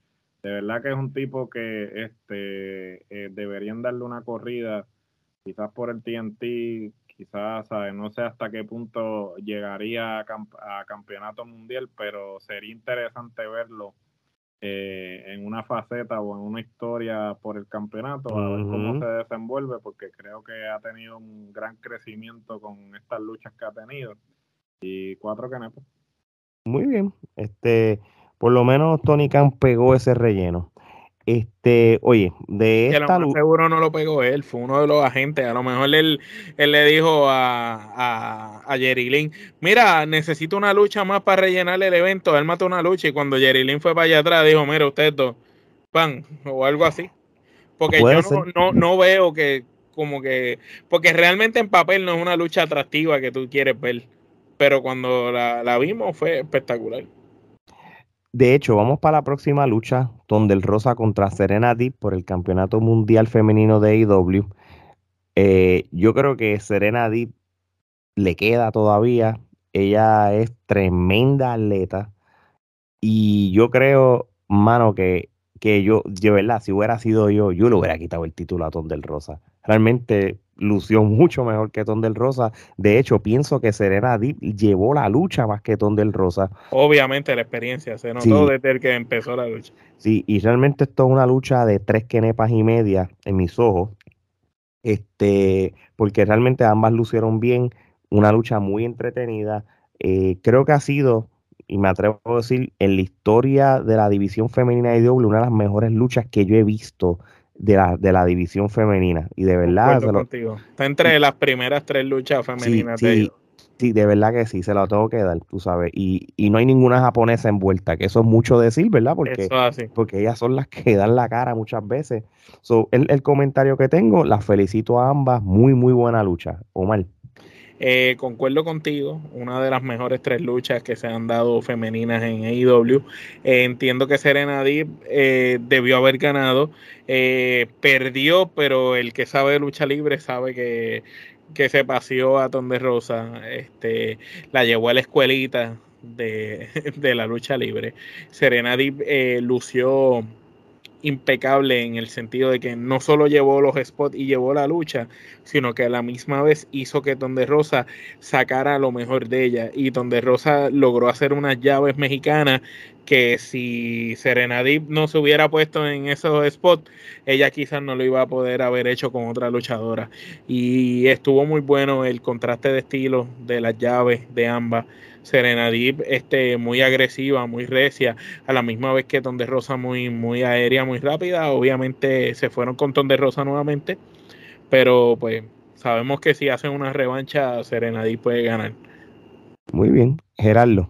De verdad que es un tipo que este, eh, deberían darle una corrida quizás por el TNT, quizás, no sé hasta qué punto llegaría a, campeonato mundial, pero sería interesante verlo eh, en una faceta o en una historia por el campeonato, a ver cómo se desenvuelve, porque creo que ha tenido un gran crecimiento con estas luchas que ha tenido. Y cuatro canepos. Muy bien, este, por lo menos Tony Khan pegó ese relleno. Este, oye, de esta lucha. seguro no lo pegó él, fue uno de los agentes. A lo mejor él, él le dijo a, a, a Jerry Lynn: Mira, necesito una lucha más para rellenar el evento. Él mató una lucha y cuando Jerry Lynn fue para allá atrás, dijo: Mira, ustedes dos, pan, o algo así. Porque yo no, no, no, veo que, como que. Porque realmente en papel no es una lucha atractiva que tú quieres ver. Pero cuando la, la vimos fue espectacular. De hecho, vamos para la próxima lucha, donde el Rosa contra Serena Deep por el Campeonato Mundial Femenino de AEW. Eh, yo creo que Serena Deep le queda todavía. Ella es tremenda atleta. Y yo creo, mano, que, que yo, de verdad, si hubiera sido yo, yo le hubiera quitado el título a Ton del Rosa. Realmente lució mucho mejor que Ton del Rosa. De hecho, pienso que Serena Deep llevó la lucha más que Ton del Rosa. Obviamente la experiencia se notó desde el que empezó la lucha. Sí, y realmente esto es una lucha de tres quenepas y media en mis ojos. Este, porque realmente ambas lucieron bien, una lucha muy entretenida. Eh, creo que ha sido, y me atrevo a decir, en la historia de la división femenina de doble, una de las mejores luchas que yo he visto de la, de la división femenina. Y de verdad. Está entre las primeras tres luchas femeninas sí, de Sí, de verdad que sí, se lo tengo que dar, tú sabes. Y, y no hay ninguna japonesa envuelta, que eso es mucho decir, ¿verdad? Porque, porque ellas son las que dan la cara muchas veces. So, el, el comentario que tengo, las felicito a ambas. Muy, muy buena lucha. Omar. Eh, concuerdo contigo, una de las mejores tres luchas que se han dado femeninas en AEW. Eh, entiendo que Serena Deep eh, debió haber ganado, perdió, pero el que sabe de lucha libre sabe que, que se paseó a Ton de Rosa, este, la llevó a la escuelita de, de la lucha libre. Serena Deep lució impecable en el sentido de que no solo llevó los spots y llevó la lucha, sino que a la misma vez hizo que Donde Rosa sacara lo mejor de ella. Y Donde Rosa logró hacer unas llaves mexicanas que si Serena Deep no se hubiera puesto en esos spots, ella quizás no lo iba a poder haber hecho con otra luchadora. Y estuvo muy bueno el contraste de estilo de las llaves de ambas. Serena Deep este, muy agresiva, muy recia, a la misma vez que Ton de Rosa muy, muy aérea, muy rápida. Obviamente se fueron con Ton de Rosa nuevamente, pero pues sabemos que si hacen una revancha, Serena Deep puede ganar. Muy bien, Gerardo.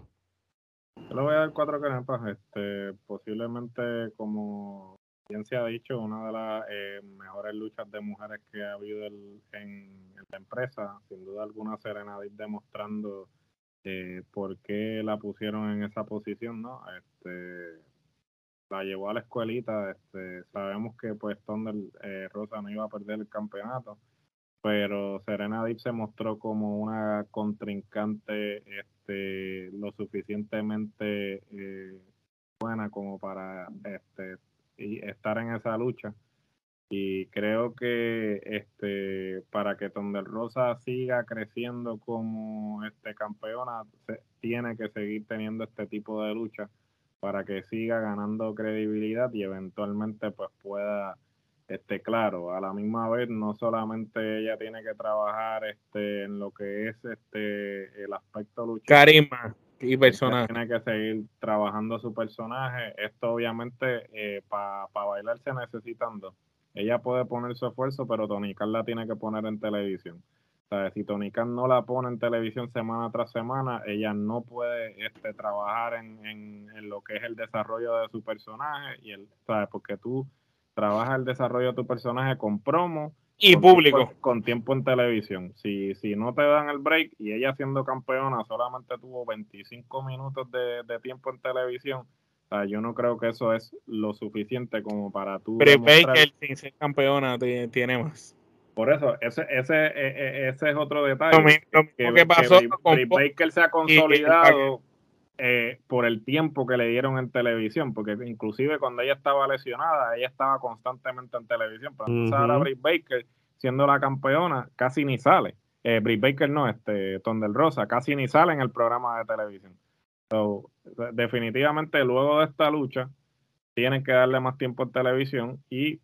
Yo le voy a dar cuatro canepas, este, posiblemente como bien se ha dicho, una de las eh, mejores luchas de mujeres que ha habido en, la empresa, sin duda alguna Serena Deep demostrando eh, por qué la pusieron en esa posición, ¿no? Este, la llevó a la escuelita. Este, sabemos que pues Thunder eh, Rosa no iba a perder el campeonato, pero Serena Deep se mostró como una contrincante este, lo suficientemente eh, buena como para este, estar en esa lucha. Y creo que este, para que Thunder Rosa siga creciendo como este campeona, tiene que seguir teniendo este tipo de lucha para que siga ganando credibilidad y eventualmente pues pueda este claro a la misma vez no solamente ella tiene que trabajar este en lo que es este el aspecto lucha carisma y personaje tiene que seguir trabajando su personaje. Esto obviamente eh, para bailar se necesitando. Ella puede poner su esfuerzo pero Tony Khan la tiene que poner en televisión. Si Tony Khan no la pone en televisión semana tras semana, ella no puede este, trabajar en, en, lo que es el desarrollo de su personaje, y el, ¿sabes? porque tú trabajas el desarrollo de tu personaje con promo y público. con tiempo en televisión. Si, si no te dan el break y ella siendo campeona solamente tuvo 25 minutos de, de tiempo en televisión, yo no creo que eso es lo suficiente como para tú. Pero Baker sin ser campeona tiene más. Por eso, ese, ese, e, e, ese es otro detalle. que, pasó que Baker se ha consolidado eh, por el tiempo que le dieron en televisión, porque inclusive cuando ella estaba lesionada, ella estaba constantemente en televisión. Pero entonces ahora Britt Baker, siendo la campeona, casi ni sale. Eh, Britt Baker no, este, Tondel Rosa, casi ni sale en el programa de televisión. So, definitivamente luego de esta lucha, tienen que darle más tiempo en televisión y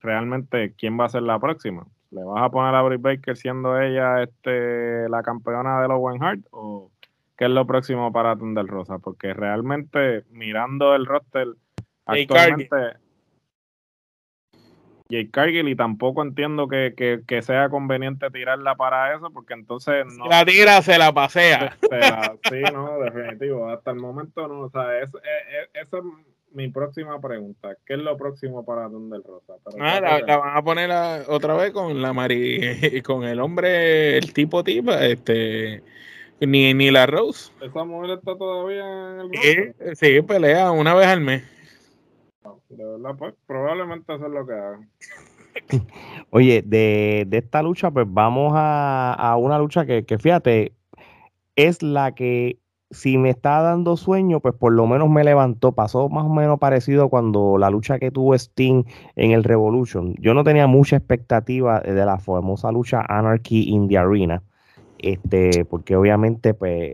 realmente quién va a ser la próxima. ¿Le vas a poner a Britt Baker siendo ella este, la campeona de los Owen Hart o qué es lo próximo para Thunder Rosa? Porque realmente mirando el roster actualmente Jake Cargill y tampoco entiendo que, que, sea conveniente tirarla para eso porque entonces no la tira se la pasea sí no definitivo hasta el momento no o sea es, es, mi próxima pregunta. ¿Qué es lo próximo para Thunder Rosa? Ah, la, van a poner otra vez con la Mari, con el hombre, el tipo tipa, este, ni, ni la Rose. ¿Esa mujer está todavía en el sí, sí, pelea una vez al mes. de verdad, pues probablemente eso es lo que hagan. Oye, de, de, esta lucha, pues vamos a, a una lucha que, que fíjate, es la que si me está dando sueño, pues por lo menos me levantó. Pasó más o menos parecido cuando la lucha que tuvo Sting en el Revolution. Yo no tenía mucha expectativa de la famosa lucha Anarchy in the Arena. Este, porque obviamente, pues,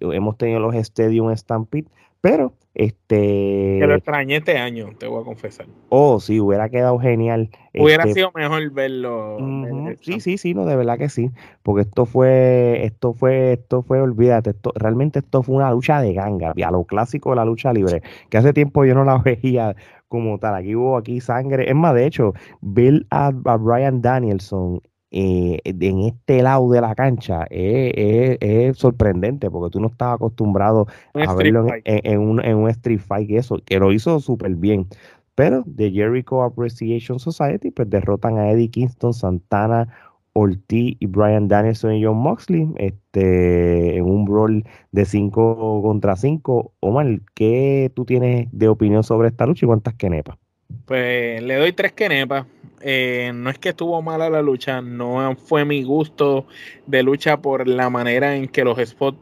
hemos tenido los Stadium Stampede, pero este. Que lo extrañé este año, te voy a confesar. Oh, sí, hubiera quedado genial. Hubiera este sido mejor verlo. sí, sí, sí, no, de verdad que sí. Porque esto fue, esto fue, esto fue, olvídate, esto, realmente esto fue una lucha de ganga, a lo clásico de la lucha libre, que hace tiempo yo no la veía como tal. Aquí hubo aquí sangre. Es más, de hecho, Bill a, a Brian Danielson eh, en este lado de la cancha es, sorprendente porque tú no estabas acostumbrado a verlo en, un, en, un, street fight y eso, que lo hizo súper bien. Pero The Jericho Appreciation Society pues derrotan a Eddie Kingston, Santana, Ortiz y Brian Danielson y John Moxley este, en un brawl de 5 contra 5. Omar, ¿qué tú tienes de opinión sobre esta lucha y cuántas quenepas? Pues le doy tres quenepas. Eh, no es que estuvo mala la lucha, no fue mi gusto de lucha por la manera en que los spots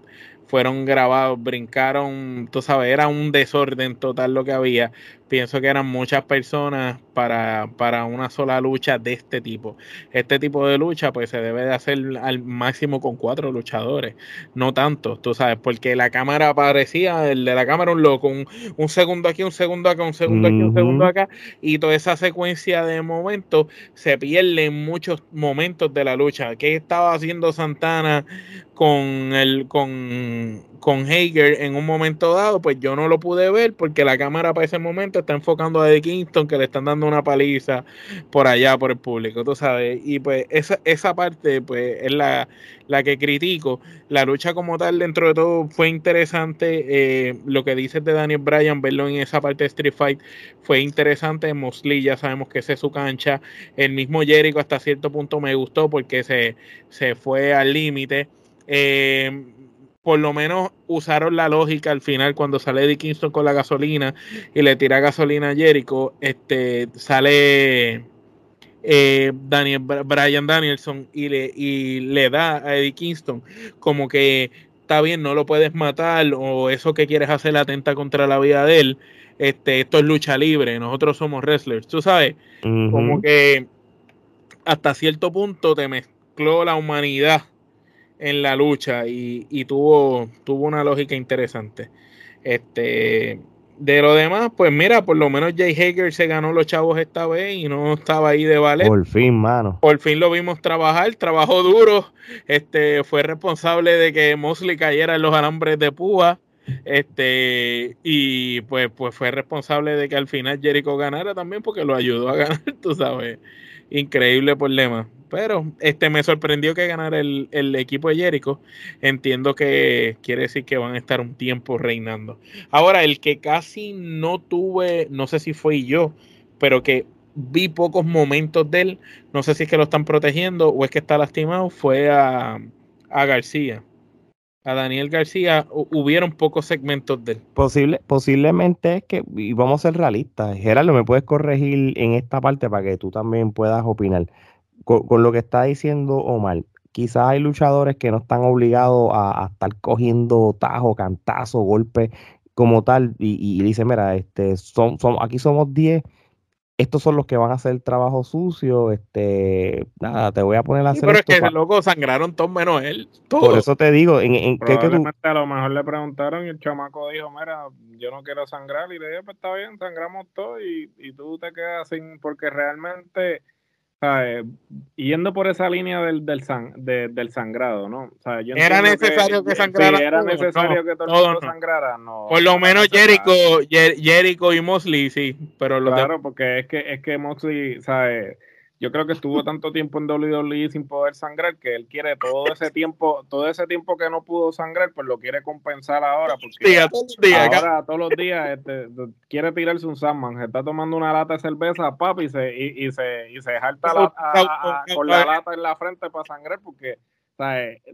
fueron grabados, brincaron, tú sabes, era un desorden total lo que había. Pienso que eran muchas personas para, para una sola lucha de este tipo. Este tipo de lucha pues se debe de hacer al máximo con cuatro luchadores, no tanto, tú sabes, porque la cámara parecía, el de la cámara un loco, un, segundo aquí, un segundo acá, un segundo aquí, un segundo acá, y toda esa secuencia de momentos se pierde en muchos momentos de la lucha. ¿Qué estaba haciendo Santana con el con, con Hager en un momento dado? Pues yo no lo pude ver porque la cámara para ese momento está enfocando a Eddie Kingston que le están dando una paliza por allá por el público, tú sabes. Y pues esa, esa parte pues es la, la que critico. La lucha como tal dentro de todo fue interesante. Eh, lo que dices de Daniel Bryan, verlo en esa parte de Street Fight fue interesante. Mosley ya sabemos que esa es su cancha. El mismo Jericho hasta cierto punto me gustó porque se, se fue al límite. Eh, por lo menos usaron la lógica al final cuando sale Eddie Kingston con la gasolina y le tira gasolina a Jericho, este, sale eh, Daniel, Brian Danielson y le, y le da a Eddie Kingston como que está bien, no lo puedes matar o eso que quieres hacer atenta contra la vida de él. Este, esto es lucha libre, nosotros somos wrestlers, tú sabes, como que hasta cierto punto te mezcló la humanidad en la lucha y, y tuvo, tuvo una lógica interesante. Este, de lo demás, pues mira, por lo menos Jay Hager se ganó los chavos esta vez y no estaba ahí de valer. Por fin, mano. Por fin lo vimos trabajar, trabajó duro, este, fue responsable de que Mosley cayera en los alambres de púa, este, y pues, pues fue responsable de que al final Jericho ganara también porque lo ayudó a ganar, tú sabes. Increíble problema. Pero este me sorprendió que ganara el, equipo de Jericho. Entiendo que quiere decir que van a estar un tiempo reinando. Ahora, el que casi no tuve, no sé si fue yo, pero que vi pocos momentos de él, no sé si es que lo están protegiendo o es que está lastimado, fue a, García. A Daniel García hubieron pocos segmentos de él. Posible, posiblemente es que, y vamos a ser realistas, Gerardo, me puedes corregir en esta parte para que tú también puedas opinar con, lo que está diciendo Omar, quizás hay luchadores que no están obligados a, estar cogiendo tajo, cantazo, golpe como tal, y, y dice, mira, este, son, son, aquí somos 10, estos son los que van a hacer el trabajo sucio, este, nada, te voy a poner a hacer Pero es que ese loco sangraron todos menos él. Por eso te digo, en, en ¿qué, que tú... a lo mejor le preguntaron y el chamaco dijo, mira, yo no quiero sangrar, y le dije, pues está bien, sangramos todo y, y tú te quedas sin, porque realmente yendo por esa línea del, del, del sangrado, ¿no? era necesario que, sangrara. era necesario que todo el mundo sangrara, no. Por lo menos Jericho, Jericho y Mosley, sí, pero Claro, porque es que, es que Mosley, ¿sabes? Yo creo que estuvo tanto tiempo en WWE sin poder sangrar que él quiere todo ese tiempo, todo ese tiempo que no pudo sangrar, pues lo quiere compensar ahora. Porque ahora todos los días este, quiere tirarse un Sandman, se está tomando una lata de cerveza, papi, y se, y, se, y se jalta con la lata en la frente para sangrar, porque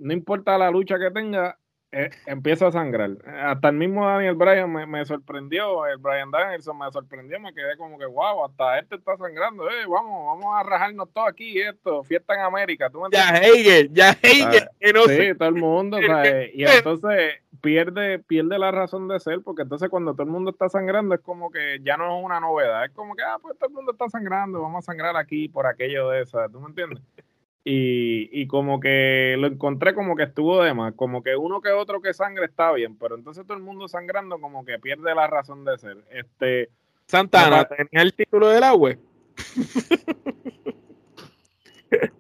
no importa la lucha que tenga, eh, empieza a sangrar. Hasta el mismo Daniel Bryan me, sorprendió, el Brian Danielson me sorprendió, me quedé como que, wow, hasta este está sangrando, eh, vamos, vamos a rajarnos todo aquí, esto, fiesta en América. ¿tú ya Hegel, ya Hegel, sí, todo el mundo, y entonces pierde, pierde la razón de ser, porque entonces cuando todo el mundo está sangrando es como que ya no es una novedad, es como que, ah, pues todo el mundo está sangrando, vamos a sangrar aquí por aquello de eso, ¿tú me entiendes? Y, como que lo encontré como que estuvo de más, como que uno que otro que sangre está bien, pero entonces todo el mundo sangrando como que pierde la razón de ser. Este Santana tenía el título del agua.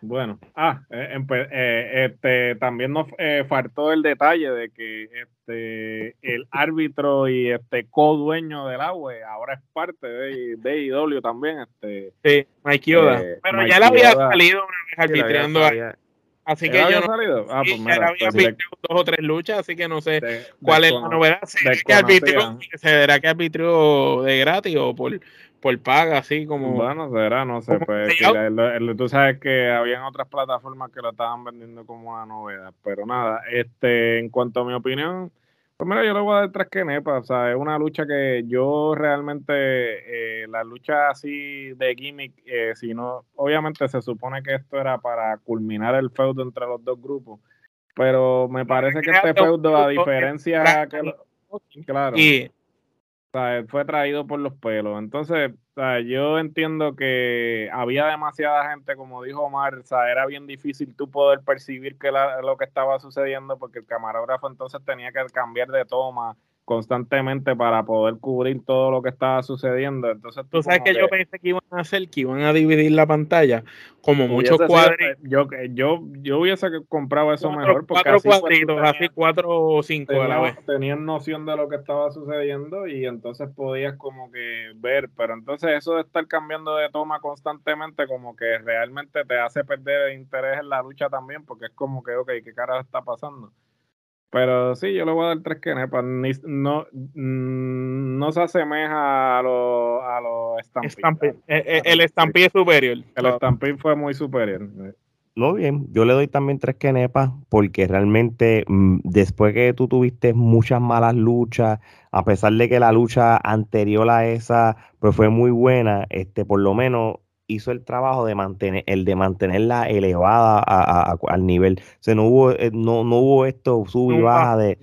Bueno, ah, eh, eh, este, también nos eh, faltó el detalle de que este, el árbitro y este co-dueño del agua ahora es parte de, de IW también. Este, sí, Mike Yoda. Pero ya le había salido una vez arbitrando. Así que yo no. Salido? Ah, pues mira, había pues dos o tres luchas, así que no sé cuál es la novedad. ¿Será que, arbitró, ¿Será que arbitró de gratis o por por paga, así como. Bueno, será, no sé. Pues, tú sabes que habían otras plataformas que lo estaban vendiendo como una novedad. Pero nada, este, en cuanto a mi opinión, pues mira, yo le voy a dar tres que nepa. O sea, es una lucha que yo realmente, eh, la lucha así de gimmick, eh, si no, obviamente se supone que esto era para culminar el feudo entre los dos grupos. Pero me parece que este feudo, a diferencia que. claro. Y fue traído por los pelos. Entonces, yo entiendo que había demasiada gente, como dijo Omar, era bien difícil tú poder percibir que lo que estaba sucediendo porque el camarógrafo entonces tenía que cambiar de toma constantemente para poder cubrir todo lo que estaba sucediendo. Entonces, tú, sabes que, yo pensé que iban a hacer, que iban a dividir la pantalla como muchos cuadros. Yo, yo, yo hubiese comprado eso mejor. Porque cuatro cuadritos, así cuatro o cinco a la vez. Tenían noción de lo que estaba sucediendo y entonces podías como que ver, pero entonces eso de estar cambiando de toma constantemente como que realmente te hace perder el interés en la lucha también porque es como que, ok, ¿qué cara está pasando? Pero sí, yo le voy a dar tres que no, mm, no se asemeja a los a Stampede. Eh, eh, el Stampede es superior. El Stampede fue muy superior. No, bien, yo le doy también tres quenepas porque realmente mm, después que tú tuviste muchas malas luchas, a pesar de que la lucha anterior a esa pues fue muy buena, este por lo menos hizo el trabajo de mantener el de mantenerla elevada al nivel. O sea, no hubo eh, no, no hubo esto sub y baja de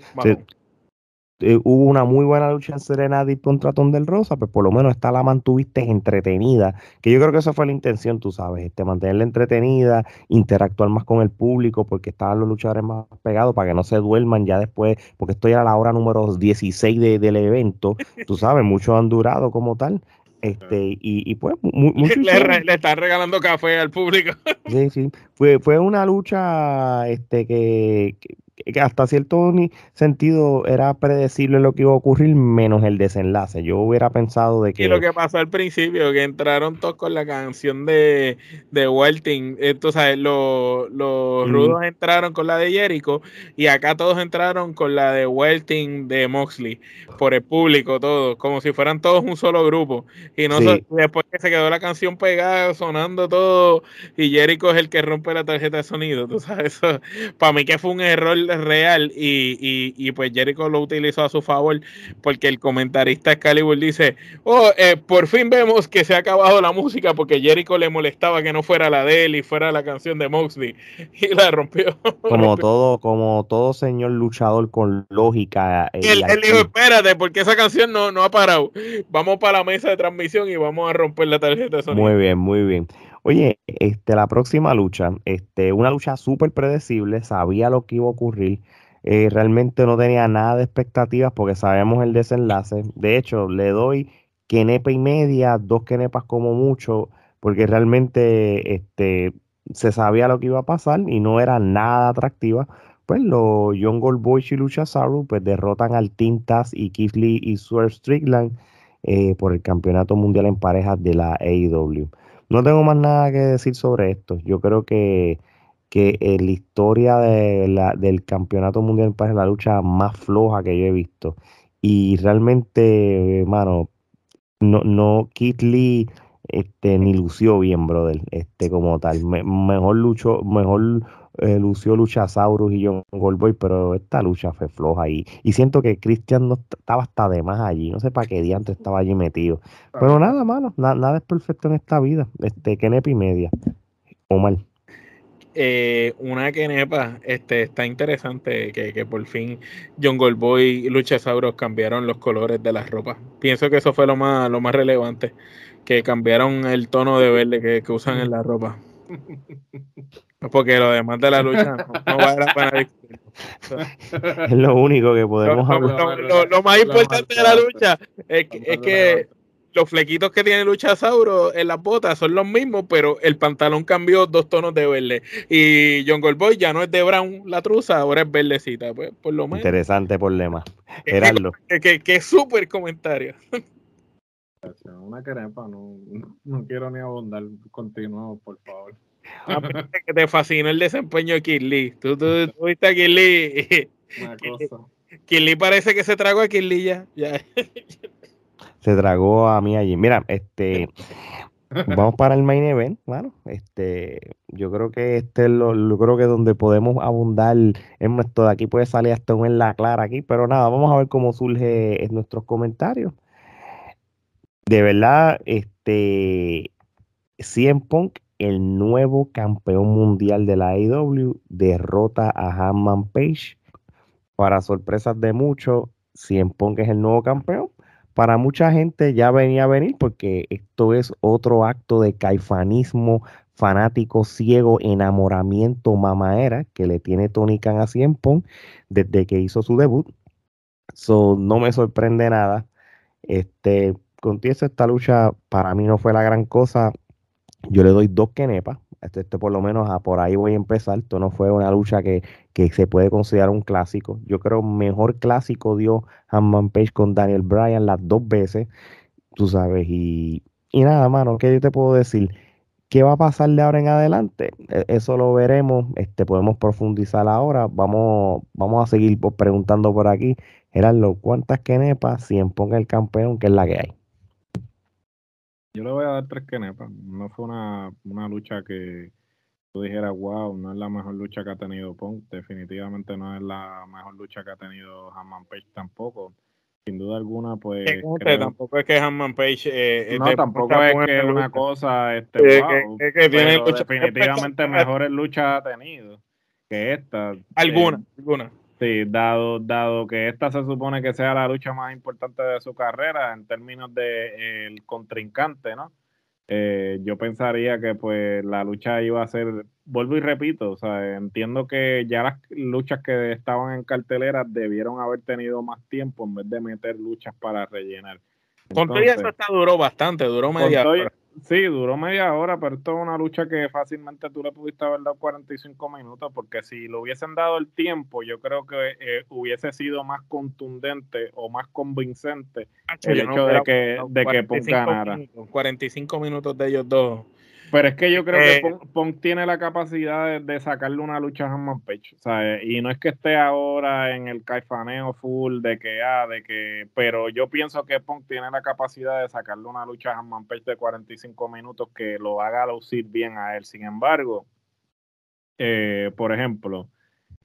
eh, hubo una muy buena lucha en Serenity contra del Rosa, pues por lo menos esta la mantuviste entretenida, que yo creo que esa fue la intención, tú sabes, este, mantenerla entretenida, interactuar más con el público, porque estaban los luchadores más pegados para que no se duerman ya después, porque esto ya era la hora número 16 del evento, tú sabes, muchos han durado como tal, este, y, pues, le, le están regalando café al público. Sí, sí. Fue, fue una lucha este, que, que hasta cierto sentido era predecible lo que iba a ocurrir, menos el desenlace. Yo hubiera pensado de que. Y lo que pasó al principio, que entraron todos con la canción de, de Welting. Entonces, los, los rudos entraron con la de Jericho y acá todos entraron con la de Welting de Moxley, por el público, todos, como si fueran todos un solo grupo. Y no después que se quedó la canción pegada, sonando todo, y Jericho es el que rompe la tarjeta de sonido. Tú sabes, eso para mí que fue un error real y, y, y, pues Jericho lo utilizó a su favor porque el comentarista Excalibur dice, oh, eh, por fin vemos que se ha acabado la música porque Jericho le molestaba que no fuera la de él y fuera la canción de Moxley y la rompió. Como todo, como todo señor luchador con lógica. Eh, él, dijo, espérate, porque esa canción no, no ha parado. Vamos para la mesa de transmisión y vamos a romper la tarjeta de sonido. Muy bien, muy bien. Oye, este, la próxima lucha, este, una lucha súper predecible, sabía lo que iba a ocurrir. Eh, realmente no tenía nada de expectativas porque sabemos el desenlace. De hecho, le doy quenepa y media, dos quenepas como mucho, porque realmente este, se sabía lo que iba a pasar y no era nada atractiva. Pues los Young Gold Boys y Lucha Saru pues derrotan al Tintas y Keith Lee y Swerve Strickland eh, por el campeonato mundial en parejas de la AEW. No tengo más nada que decir sobre esto. Yo creo que, que la historia de la, del campeonato mundial es la lucha más floja que yo he visto. Y realmente, hermano, no, no, Kit Lee este, ni lució bien, brother, este, como tal. mejor luchó, mejor eh, lució Luchasaurus y John Goldboy, pero esta lucha fue floja y, y siento que Christian no estaba hasta de más allí, no sé para qué día antes estaba allí metido. Pero nada, mano, nada es perfecto en esta vida. Este, Kenepa media. O mal. Eh, una Kenepa, este, está interesante que, que por fin John Goldboy y Luchasaurus cambiaron los colores de las ropas. Pienso que eso fue lo más, lo más relevante, que cambiaron el tono de verde que, que usan en la ropa. Porque lo demás de la lucha no, va a la pena Es lo único que podemos hablar. Lo, más importante de la lucha es que, los flequitos que tiene Luchasauro en las botas son los mismos, pero el pantalón cambió dos tonos de verde. Y John Goldboy ya no es de brown la truza, ahora es verdecita. Pues, por lo menos. Interesante problema. Gerardo. Que, que, súper comentario. Una crepa, no, no quiero ni abundar. Continuamos, por favor. que te fascinó el desempeño de Kirli. Tú, tú, viste a Kirli. Kirli parece que se tragó a Kirli ya. se tragó a mí allí. Mira, este. Vamos para el main event, claro. Este, yo creo que este es lo, creo que donde podemos abundar en esto de aquí puede salir hasta un en la clara aquí, pero nada, vamos a ver cómo surge en nuestros comentarios. De verdad, este 100 Punk el nuevo campeón mundial de la AEW derrota a Hanman Page. Para sorpresas de muchos, Cien Pong es el nuevo campeón. Para mucha gente ya venía a venir porque esto es otro acto de caifanismo fanático ciego, enamoramiento mamaera que le tiene Tony Khan a Cien Pong desde que hizo su debut. So, no me sorprende nada. Este, esta lucha para mí no fue la gran cosa yo le doy dos kenepas. Este, este, por lo menos a por ahí voy a empezar. Esto no fue una lucha que, se puede considerar un clásico. Yo creo mejor clásico dio Hanman Page con Daniel Bryan las dos veces. Tú sabes. Y, y nada, mano, ¿qué yo te puedo decir? ¿Qué va a pasar de ahora en adelante? E, eso lo veremos. Este, podemos profundizar ahora. Vamos, vamos a seguir preguntando por aquí. Gerardo, ¿cuántas kenepas? Si ponga el campeón, que es la que hay. Yo le voy a dar tres kenepas. No fue una, lucha que, tú dijeras, wow, no es la mejor lucha que ha tenido Punk, definitivamente no es la mejor lucha que ha tenido Hammond Page tampoco. Sin duda alguna, pues. tampoco es que Hammond Page. Eh, no, tampoco es que es una cosa. Este, wow, que, tiene definitivamente mejores luchas ha tenido que esta. Alguna, alguna. Sí, dado, dado que esta se supone que sea la lucha más importante de su carrera en términos de el contrincante, ¿no? Eh, yo pensaría que pues la lucha iba a ser, vuelvo y repito, o sea, entiendo que ya las luchas que estaban en cartelera debieron haber tenido más tiempo en vez de meter luchas para rellenar. Con todo eso duró bastante, duró media hora. Sí, duró media hora, pero esto es una lucha que fácilmente tú le pudiste haber dado 45 minutos, porque si le hubiesen dado el tiempo, yo creo que eh, hubiese sido más contundente o más convincente el hecho de que, de que Punk ganara. 45 minutos de ellos dos pero es que yo creo que eh, Punk, tiene la capacidad de, sacarle una lucha a Hanman Page. Y no es que esté ahora en el caifaneo full de que, ah, de que. Pero yo pienso que Punk tiene la capacidad de sacarle una lucha a Hanman Page de 45 minutos que lo haga lucir bien a él. Sin embargo, eh, por ejemplo,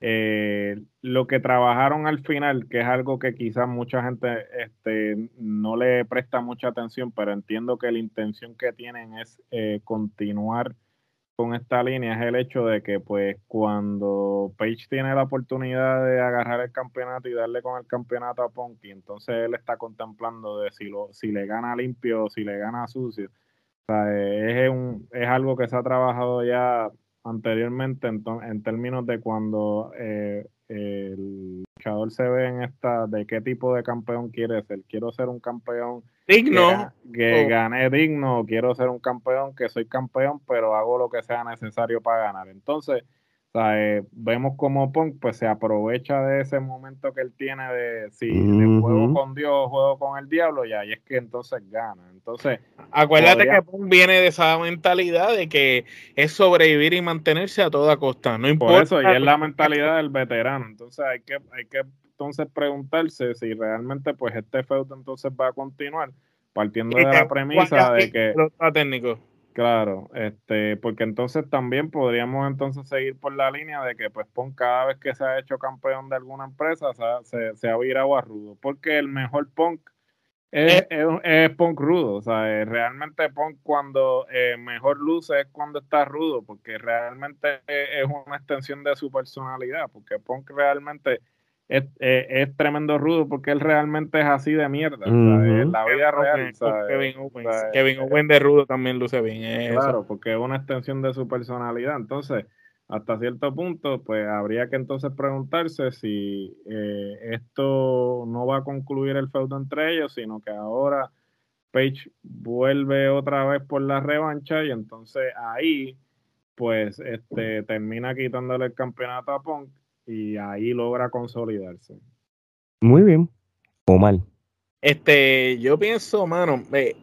eh, lo que trabajaron al final, que es algo que quizás mucha gente este, no le presta mucha atención, pero entiendo que la intención que tienen es eh, continuar con esta línea, es el hecho de que pues cuando Page tiene la oportunidad de agarrar el campeonato y darle con el campeonato a Punky, entonces él está contemplando de si, lo, si le gana limpio o si le gana sucio. Es, un, es algo que se ha trabajado ya anteriormente en, en términos de cuando eh, el luchador se ve en esta, de qué tipo de campeón quiere ser. Quiero ser un campeón digno, que, gane digno, quiero ser un campeón que soy campeón, pero hago lo que sea necesario para ganar. Entonces, eh, vemos como Punk pues se aprovecha de ese momento que él tiene de si juego con Dios, juego con el diablo, y ahí es que entonces gana. Entonces, acuérdate que Punk viene de esa mentalidad de que es sobrevivir y mantenerse a toda costa, no importa. Por eso, y es la mentalidad del veterano. Entonces hay que, hay que entonces preguntarse si realmente pues este feudo entonces va a continuar partiendo de la premisa de que técnico Claro, este, porque entonces también podríamos entonces seguir por la línea de que pues Punk cada vez que se ha hecho campeón de alguna empresa se, se, ha virado a rudo, porque el mejor Punk es, eh. es, Punk rudo, o sea, realmente Punk cuando eh, mejor luce es cuando está rudo, porque realmente es una extensión de su personalidad, porque Punk realmente es, es, tremendo rudo porque él realmente es así de mierda. La vida real. Kevin, Owen, de rudo también luce bien. claro, porque es una extensión de su personalidad. Entonces, hasta cierto punto, pues habría que entonces preguntarse si eh, esto no va a concluir el feudo entre ellos, sino que ahora Page vuelve otra vez por la revancha y entonces ahí pues este termina quitándole el campeonato a Punk y ahí logra consolidarse. Muy bien. O mal. Este, yo pienso, mano, eh,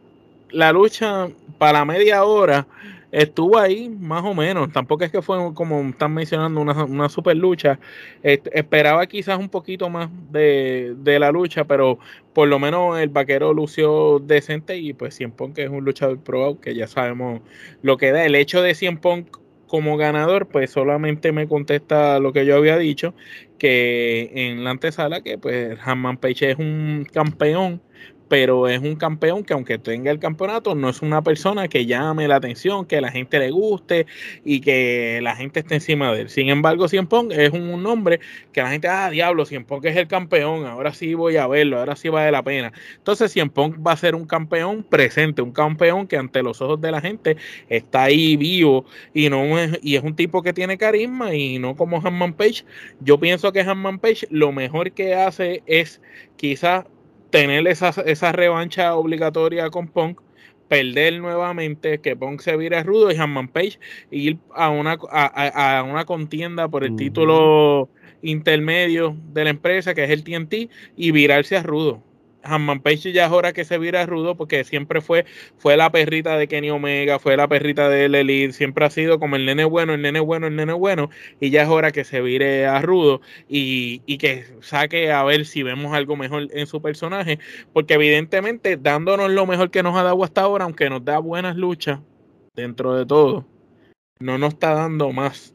la lucha para media hora estuvo ahí más o menos. Tampoco es que fue como están mencionando una, super lucha. esperaba quizás un poquito más de, la lucha, pero por lo menos el vaquero lució decente y pues Cien Punk es un luchador probado que ya sabemos lo que da. El hecho de Cien Punk como ganador, pues solamente me contesta lo que yo había dicho, que en la antesala que pues Hanman Page es un campeón pero es un campeón que aunque tenga el campeonato, no es una persona que llame la atención, que la gente le guste y que la gente esté encima de él. Sin embargo, Cien Pong es un, nombre que la gente, ah, diablo, Cien Pong es el campeón, ahora sí voy a verlo, ahora sí vale la pena. Entonces, Cien Pong va a ser un campeón presente, un campeón que ante los ojos de la gente está ahí vivo y, no es, y es un tipo que tiene carisma y no como Hanman Page. Yo pienso que Hanman Page lo mejor que hace es quizás tener esa, esa revancha obligatoria con Punk, perder nuevamente, que Punk se vire rudo y Hanman Page ir a una, a, una contienda por el título intermedio de la empresa, que es el TNT, y virarse a rudo. Hanman Page ya es hora que se vira rudo porque siempre fue, fue la perrita de Kenny Omega, fue la perrita de Elite, siempre ha sido como el nene bueno, el nene bueno, el nene bueno, y ya es hora que se vire a rudo y, y que saque a ver si vemos algo mejor en su personaje, porque evidentemente dándonos lo mejor que nos ha dado hasta ahora, aunque nos da buenas luchas dentro de todo, no nos está dando más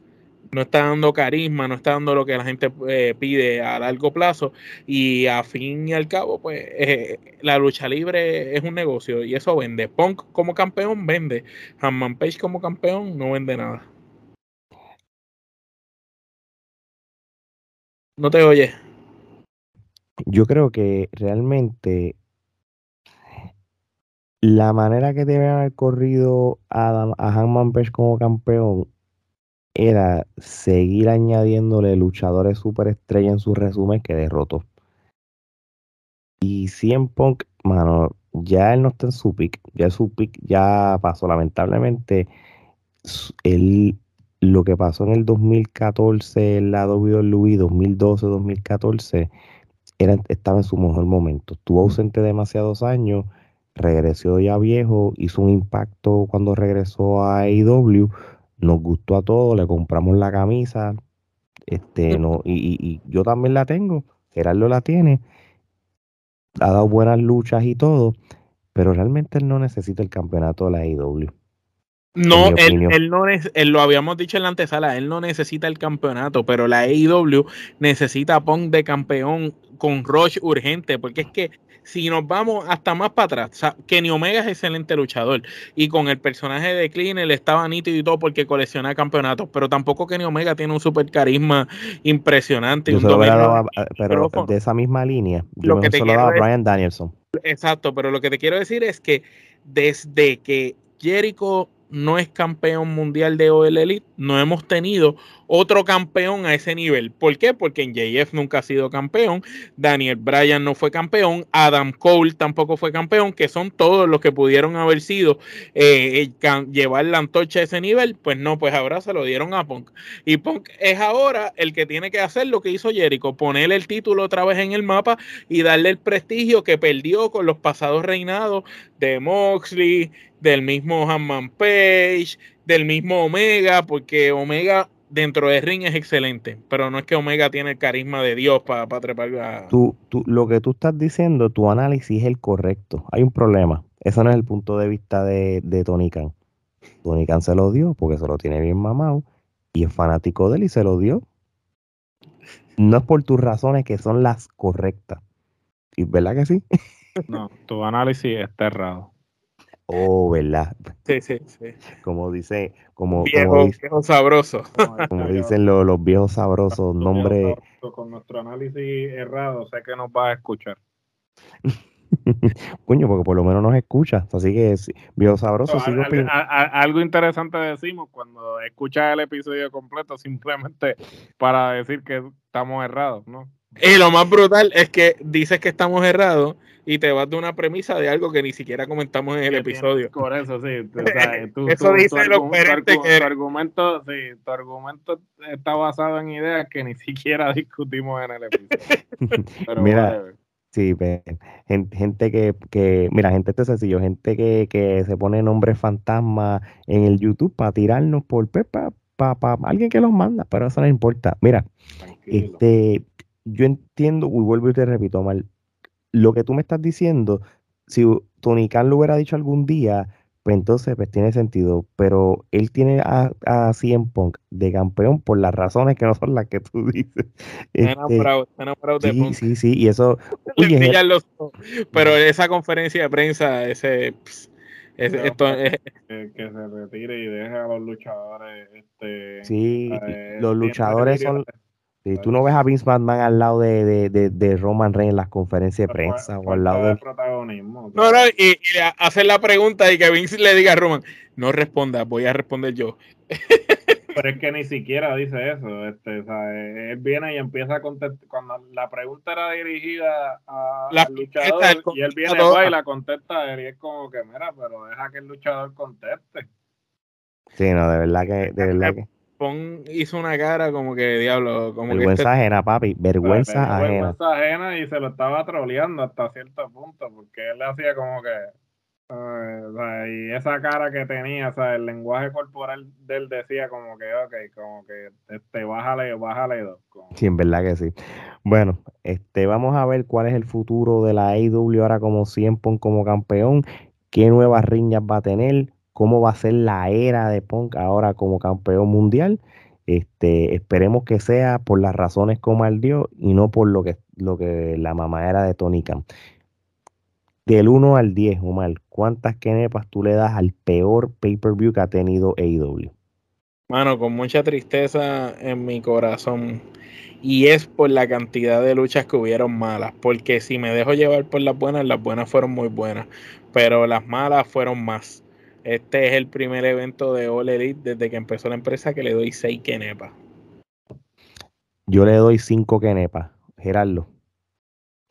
no está dando carisma, no está dando lo que la gente eh, pide a largo plazo y a fin y al cabo, pues eh, la lucha libre es un negocio y eso vende. Punk como campeón vende, Hanman Page como campeón no vende nada. No te oye. Yo creo que realmente la manera que debe haber corrido a, a Hanman Page como campeón era seguir añadiéndole luchadores superestrella en su resumen que derrotó. Y CM Punk, mano, ya él no está en su pick, ya su pick ya pasó. Lamentablemente, él, lo que pasó en el 2014 en la WWE, 2012, 2014, era, estaba en su mejor momento. Estuvo ausente demasiados años, regresó ya viejo, hizo un impacto cuando regresó a AEW nos gustó a todos, le compramos la camisa, este, no, y, yo también la tengo, Gerardo la tiene, ha dado buenas luchas y todo, pero realmente él no necesita el campeonato de la AEW. No, él, él, no él lo habíamos dicho en la antesala, él no necesita el campeonato, pero la AEW necesita a Punk de campeón con Rush urgente, porque es que si nos vamos hasta más para atrás, Kenny Omega es excelente luchador y con el personaje de Clean él estaba nítido y todo porque colecciona campeonatos, pero tampoco Kenny Omega tiene un super carisma impresionante. pero de esa misma línea, yo lo que te solo a Brian Danielson. Exacto, pero lo que te quiero decir es que desde que Jericho no es campeón mundial de OL Elite, no hemos tenido otro campeón a ese nivel. ¿Por qué? Porque en JF nunca ha sido campeón, Daniel Bryan no fue campeón, Adam Cole tampoco fue campeón, que son todos los que pudieron haber sido eh, llevar la antorcha a ese nivel, pues no, pues ahora se lo dieron a Punk. Y Punk es ahora el que tiene que hacer lo que hizo Jericho, poner el título otra vez en el mapa y darle el prestigio que perdió con los pasados reinados de Moxley, del mismo Hanman Page, del mismo Omega, porque Omega dentro de ring es excelente, pero no es que Omega tiene el carisma de Dios para trepar a... Tú, tú, lo que tú estás diciendo, tu análisis es el correcto. Hay un problema. Eso no es el punto de vista de, de Tony Khan. Tony Khan se lo dio porque se lo tiene bien mamado y es fanático de él y se lo dio. No es por tus razones que son las correctas. ¿Y verdad que sí? No, tu análisis está errado. Oh, ¿verdad? Sí, sí, sí. Como dice, como, viejo, viejo sabroso. Como dicen los, viejos sabrosos, nombre. Con nuestro análisis errado, sé que nos va a escuchar. Coño, porque por lo menos nos escucha. Así que viejo sabroso. algo interesante decimos cuando escuchas el episodio completo, simplemente para decir que estamos errados, ¿no? Y lo más brutal es que dices que estamos errados y te vas de una premisa de algo que ni siquiera comentamos en el episodio. Por eso, sí. eso dice lo tu, tu, argumento, sí, tu argumento está basado en ideas que ni siquiera discutimos en el episodio. mira, sí, gente que, que, mira, gente este sencillo, gente que, que se pone nombres fantasma en el YouTube para tirarnos por pepa, para pa, alguien que los manda, pero eso no importa. Mira, este yo entiendo, y vuelvo y te repito, mal, lo que tú me estás diciendo, si Tony Khan lo hubiera dicho algún día, pues entonces pues tiene sentido, pero él tiene a, a CM Punk de campeón por las razones que no son las que tú dices. Este, sí, sí, sí, y eso... pero esa conferencia de prensa, ese... esto, que, se retire y deje a los luchadores. Este, sí, eh, los luchadores son, si tú no ves a Vince McMahon al lado de, de, de, Roman Reigns en las conferencias de prensa o al lado del protagonismo. No, no, y, hacer la pregunta y que Vince le diga a Roman, no responda, voy a responder yo. Pero es que ni siquiera dice eso. Este, o sea, él viene y empieza a contestar. Cuando la pregunta era dirigida a, al luchador y él viene y la contesta y es como que, mira, pero deja que el luchador conteste. Sí, no, de verdad que, de verdad que hizo una cara como que diablo, como vergüenza este ajena, papi, vergüenza ajena. Vergüenza ajena y se lo estaba troleando hasta cierto punto, porque él hacía como que y esa cara que tenía, o sea, el lenguaje corporal de él decía como que, ok, como que, este, bájale, bájale dos. Sí, en verdad que sí. Bueno, este, vamos a ver cuál es el futuro de la AEW ahora como siempre como campeón, qué nuevas riñas va a tener, cómo va a ser la era de Punk ahora como campeón mundial. Este, esperemos que sea por las razones como él dio y no por lo que, lo que la mamá era de Tony Khan. Del 1 al 10, Omar, ¿cuántas kenepas tú le das al peor pay-per-view que ha tenido AEW? Mano, con mucha tristeza en mi corazón. Y es por la cantidad de luchas que hubieron malas. Porque si me dejo llevar por las buenas, las buenas fueron muy buenas. Pero las malas fueron más. Este es el primer evento de All Elite desde que empezó la empresa que le doy 6 kenepas. Yo le doy 5 kenepas. Gerardo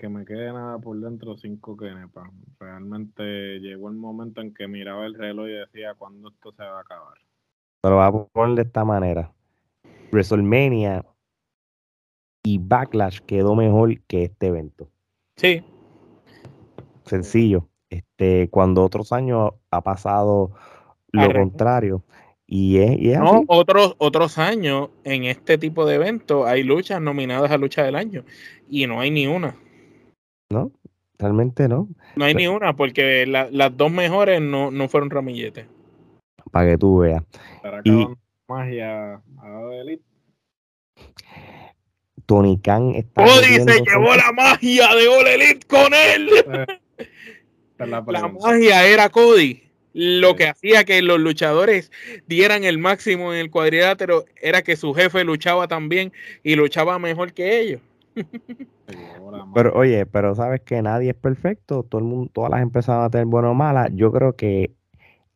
que me quede nada por dentro, cinco kenepas. Realmente llegó el momento en que miraba el reloj y decía cuándo esto se va a acabar. Pero va a poner de esta manera. WrestleMania y Backlash quedó mejor que este evento. Sí. Sencillo. Este, cuando otros años ha pasado lo contrario. Y es, no, otros, otros años en este tipo de eventos hay luchas nominadas a lucha del año y no hay ni una. No, realmente no. No hay ni una, porque las dos mejores no, fueron ramilletes. Para que tú veas. y, magia a Elite. Tony Khan está. Cody se llevó la magia de All Elite con él. La, magia era Cody. Lo que hacía que los luchadores dieran el máximo en el cuadrilátero era que su jefe luchaba también y luchaba mejor que ellos. Pero oye, pero sabes que nadie es perfecto, todo el mundo, todas las empresas van a tener buenas o malas. Yo creo que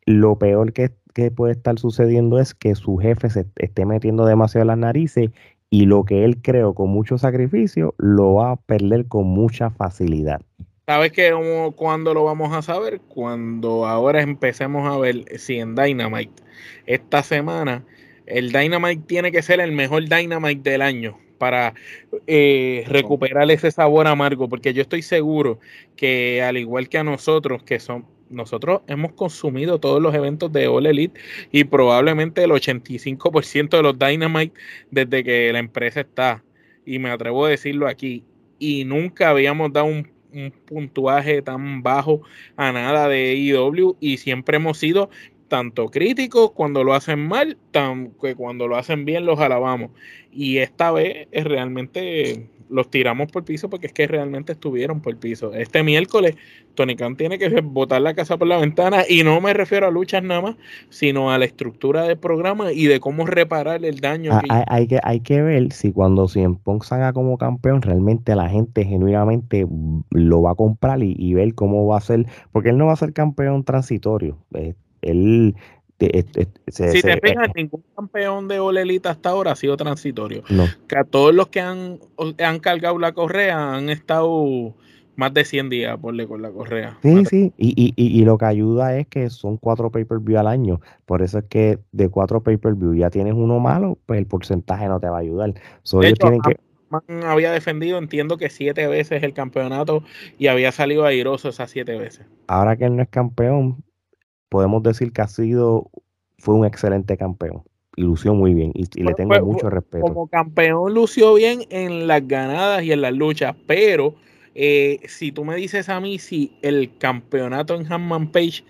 lo peor que, puede estar sucediendo es que su jefe se esté metiendo demasiado las narices y lo que él creó con mucho sacrificio lo va a perder con mucha facilidad. ¿Sabes que cuando lo vamos a saber? Cuando ahora empecemos a ver si en Dynamite esta semana el Dynamite tiene que ser el mejor Dynamite del año para eh, recuperar ese sabor amargo, porque yo estoy seguro que al igual que a nosotros, que son, nosotros hemos consumido todos los eventos de All Elite y probablemente el 85% de los Dynamite desde que la empresa está, y me atrevo a decirlo aquí, y nunca habíamos dado un, un puntuaje tan bajo a nada de IW y siempre hemos sido tanto críticos cuando lo hacen mal, tan que cuando lo hacen bien los alabamos. Y esta vez es realmente los tiramos por piso porque es que realmente estuvieron por piso. Este miércoles Tony Khan tiene que botar la casa por la ventana y no me refiero a luchas nada más, sino a la estructura del programa y de cómo reparar el daño. Ah, hay, que, hay que ver si cuando Cien Pong salga como campeón realmente la gente genuinamente lo va a comprar y, y ver cómo va a ser, porque él no va a ser campeón transitorio. Eh, él si te fijas, ningún campeón de Olelita hasta ahora ha sido transitorio. Que a todos los que han, han cargado la correa han estado más de 100 días por con la correa. Sí, sí, y, y, y, lo que ayuda es que son cuatro pay-per-view al año. Por eso es que de cuatro pay-per-view ya tienes uno malo, pues el porcentaje no te va a ayudar. tienen que... había defendido, entiendo que siete veces el campeonato y había salido airoso esas siete veces. Ahora que él no es campeón, podemos decir que ha sido, fue un excelente campeón. Y lució muy bien y, le tengo mucho respeto. Como campeón lució bien en las ganadas y en las luchas, pero eh, si tú me dices a mí si el campeonato en Hanman Page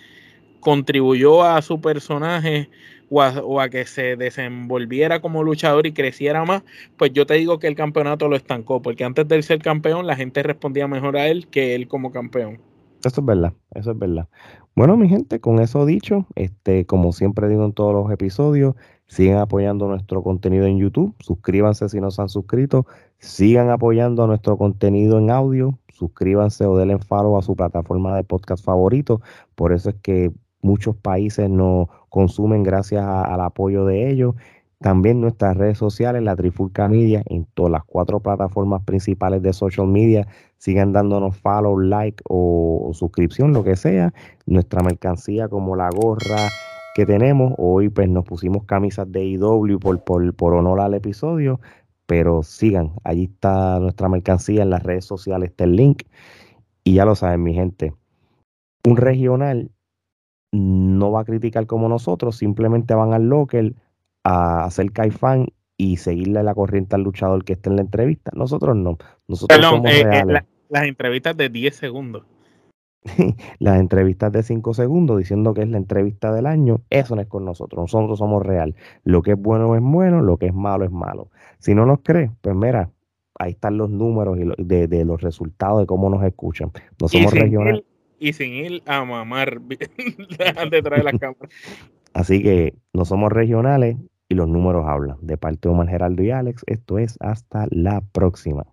contribuyó a su personaje o a, o a, que se desenvolviera como luchador y creciera más, pues yo te digo que el campeonato lo estancó, porque antes de ser campeón la gente respondía mejor a él que él como campeón. Eso es verdad, eso es verdad. Bueno, mi gente, con eso dicho, este, como siempre digo en todos los episodios, sigan apoyando nuestro contenido en YouTube, suscríbanse si no se han suscrito, sigan apoyando nuestro contenido en audio, suscríbanse o denle follow a su plataforma de podcast favorito. Por eso es que muchos países nos consumen gracias al apoyo de ellos. También nuestras redes sociales, la Trifulca Media, en todas las cuatro plataformas principales de social media. Sigan dándonos follow, like o, suscripción, lo que sea. Nuestra mercancía como la gorra que tenemos. Hoy pues nos pusimos camisas de IW por, por, por honor al episodio. Pero sigan, allí está nuestra mercancía en las redes sociales, está el link. Y ya lo saben, mi gente. Un regional no va a criticar como nosotros, simplemente van al local a hacer caifán y seguirle la corriente al luchador que esté en la entrevista. Nosotros no. Nosotros somos eh, eh, las entrevistas de 10 segundos. las entrevistas de 5 segundos diciendo que es la entrevista del año, eso no es con nosotros. Nosotros somos real. Lo que es bueno es bueno, lo que es malo es malo. Si no nos crees, pues mira, ahí están los números y de, los resultados de cómo nos escuchan. No somos regionales. Y sin ir a mamar detrás de las cámaras. Así que no somos regionales y los números hablan. De parte de Omar Geraldo y Alex, esto es hasta la próxima.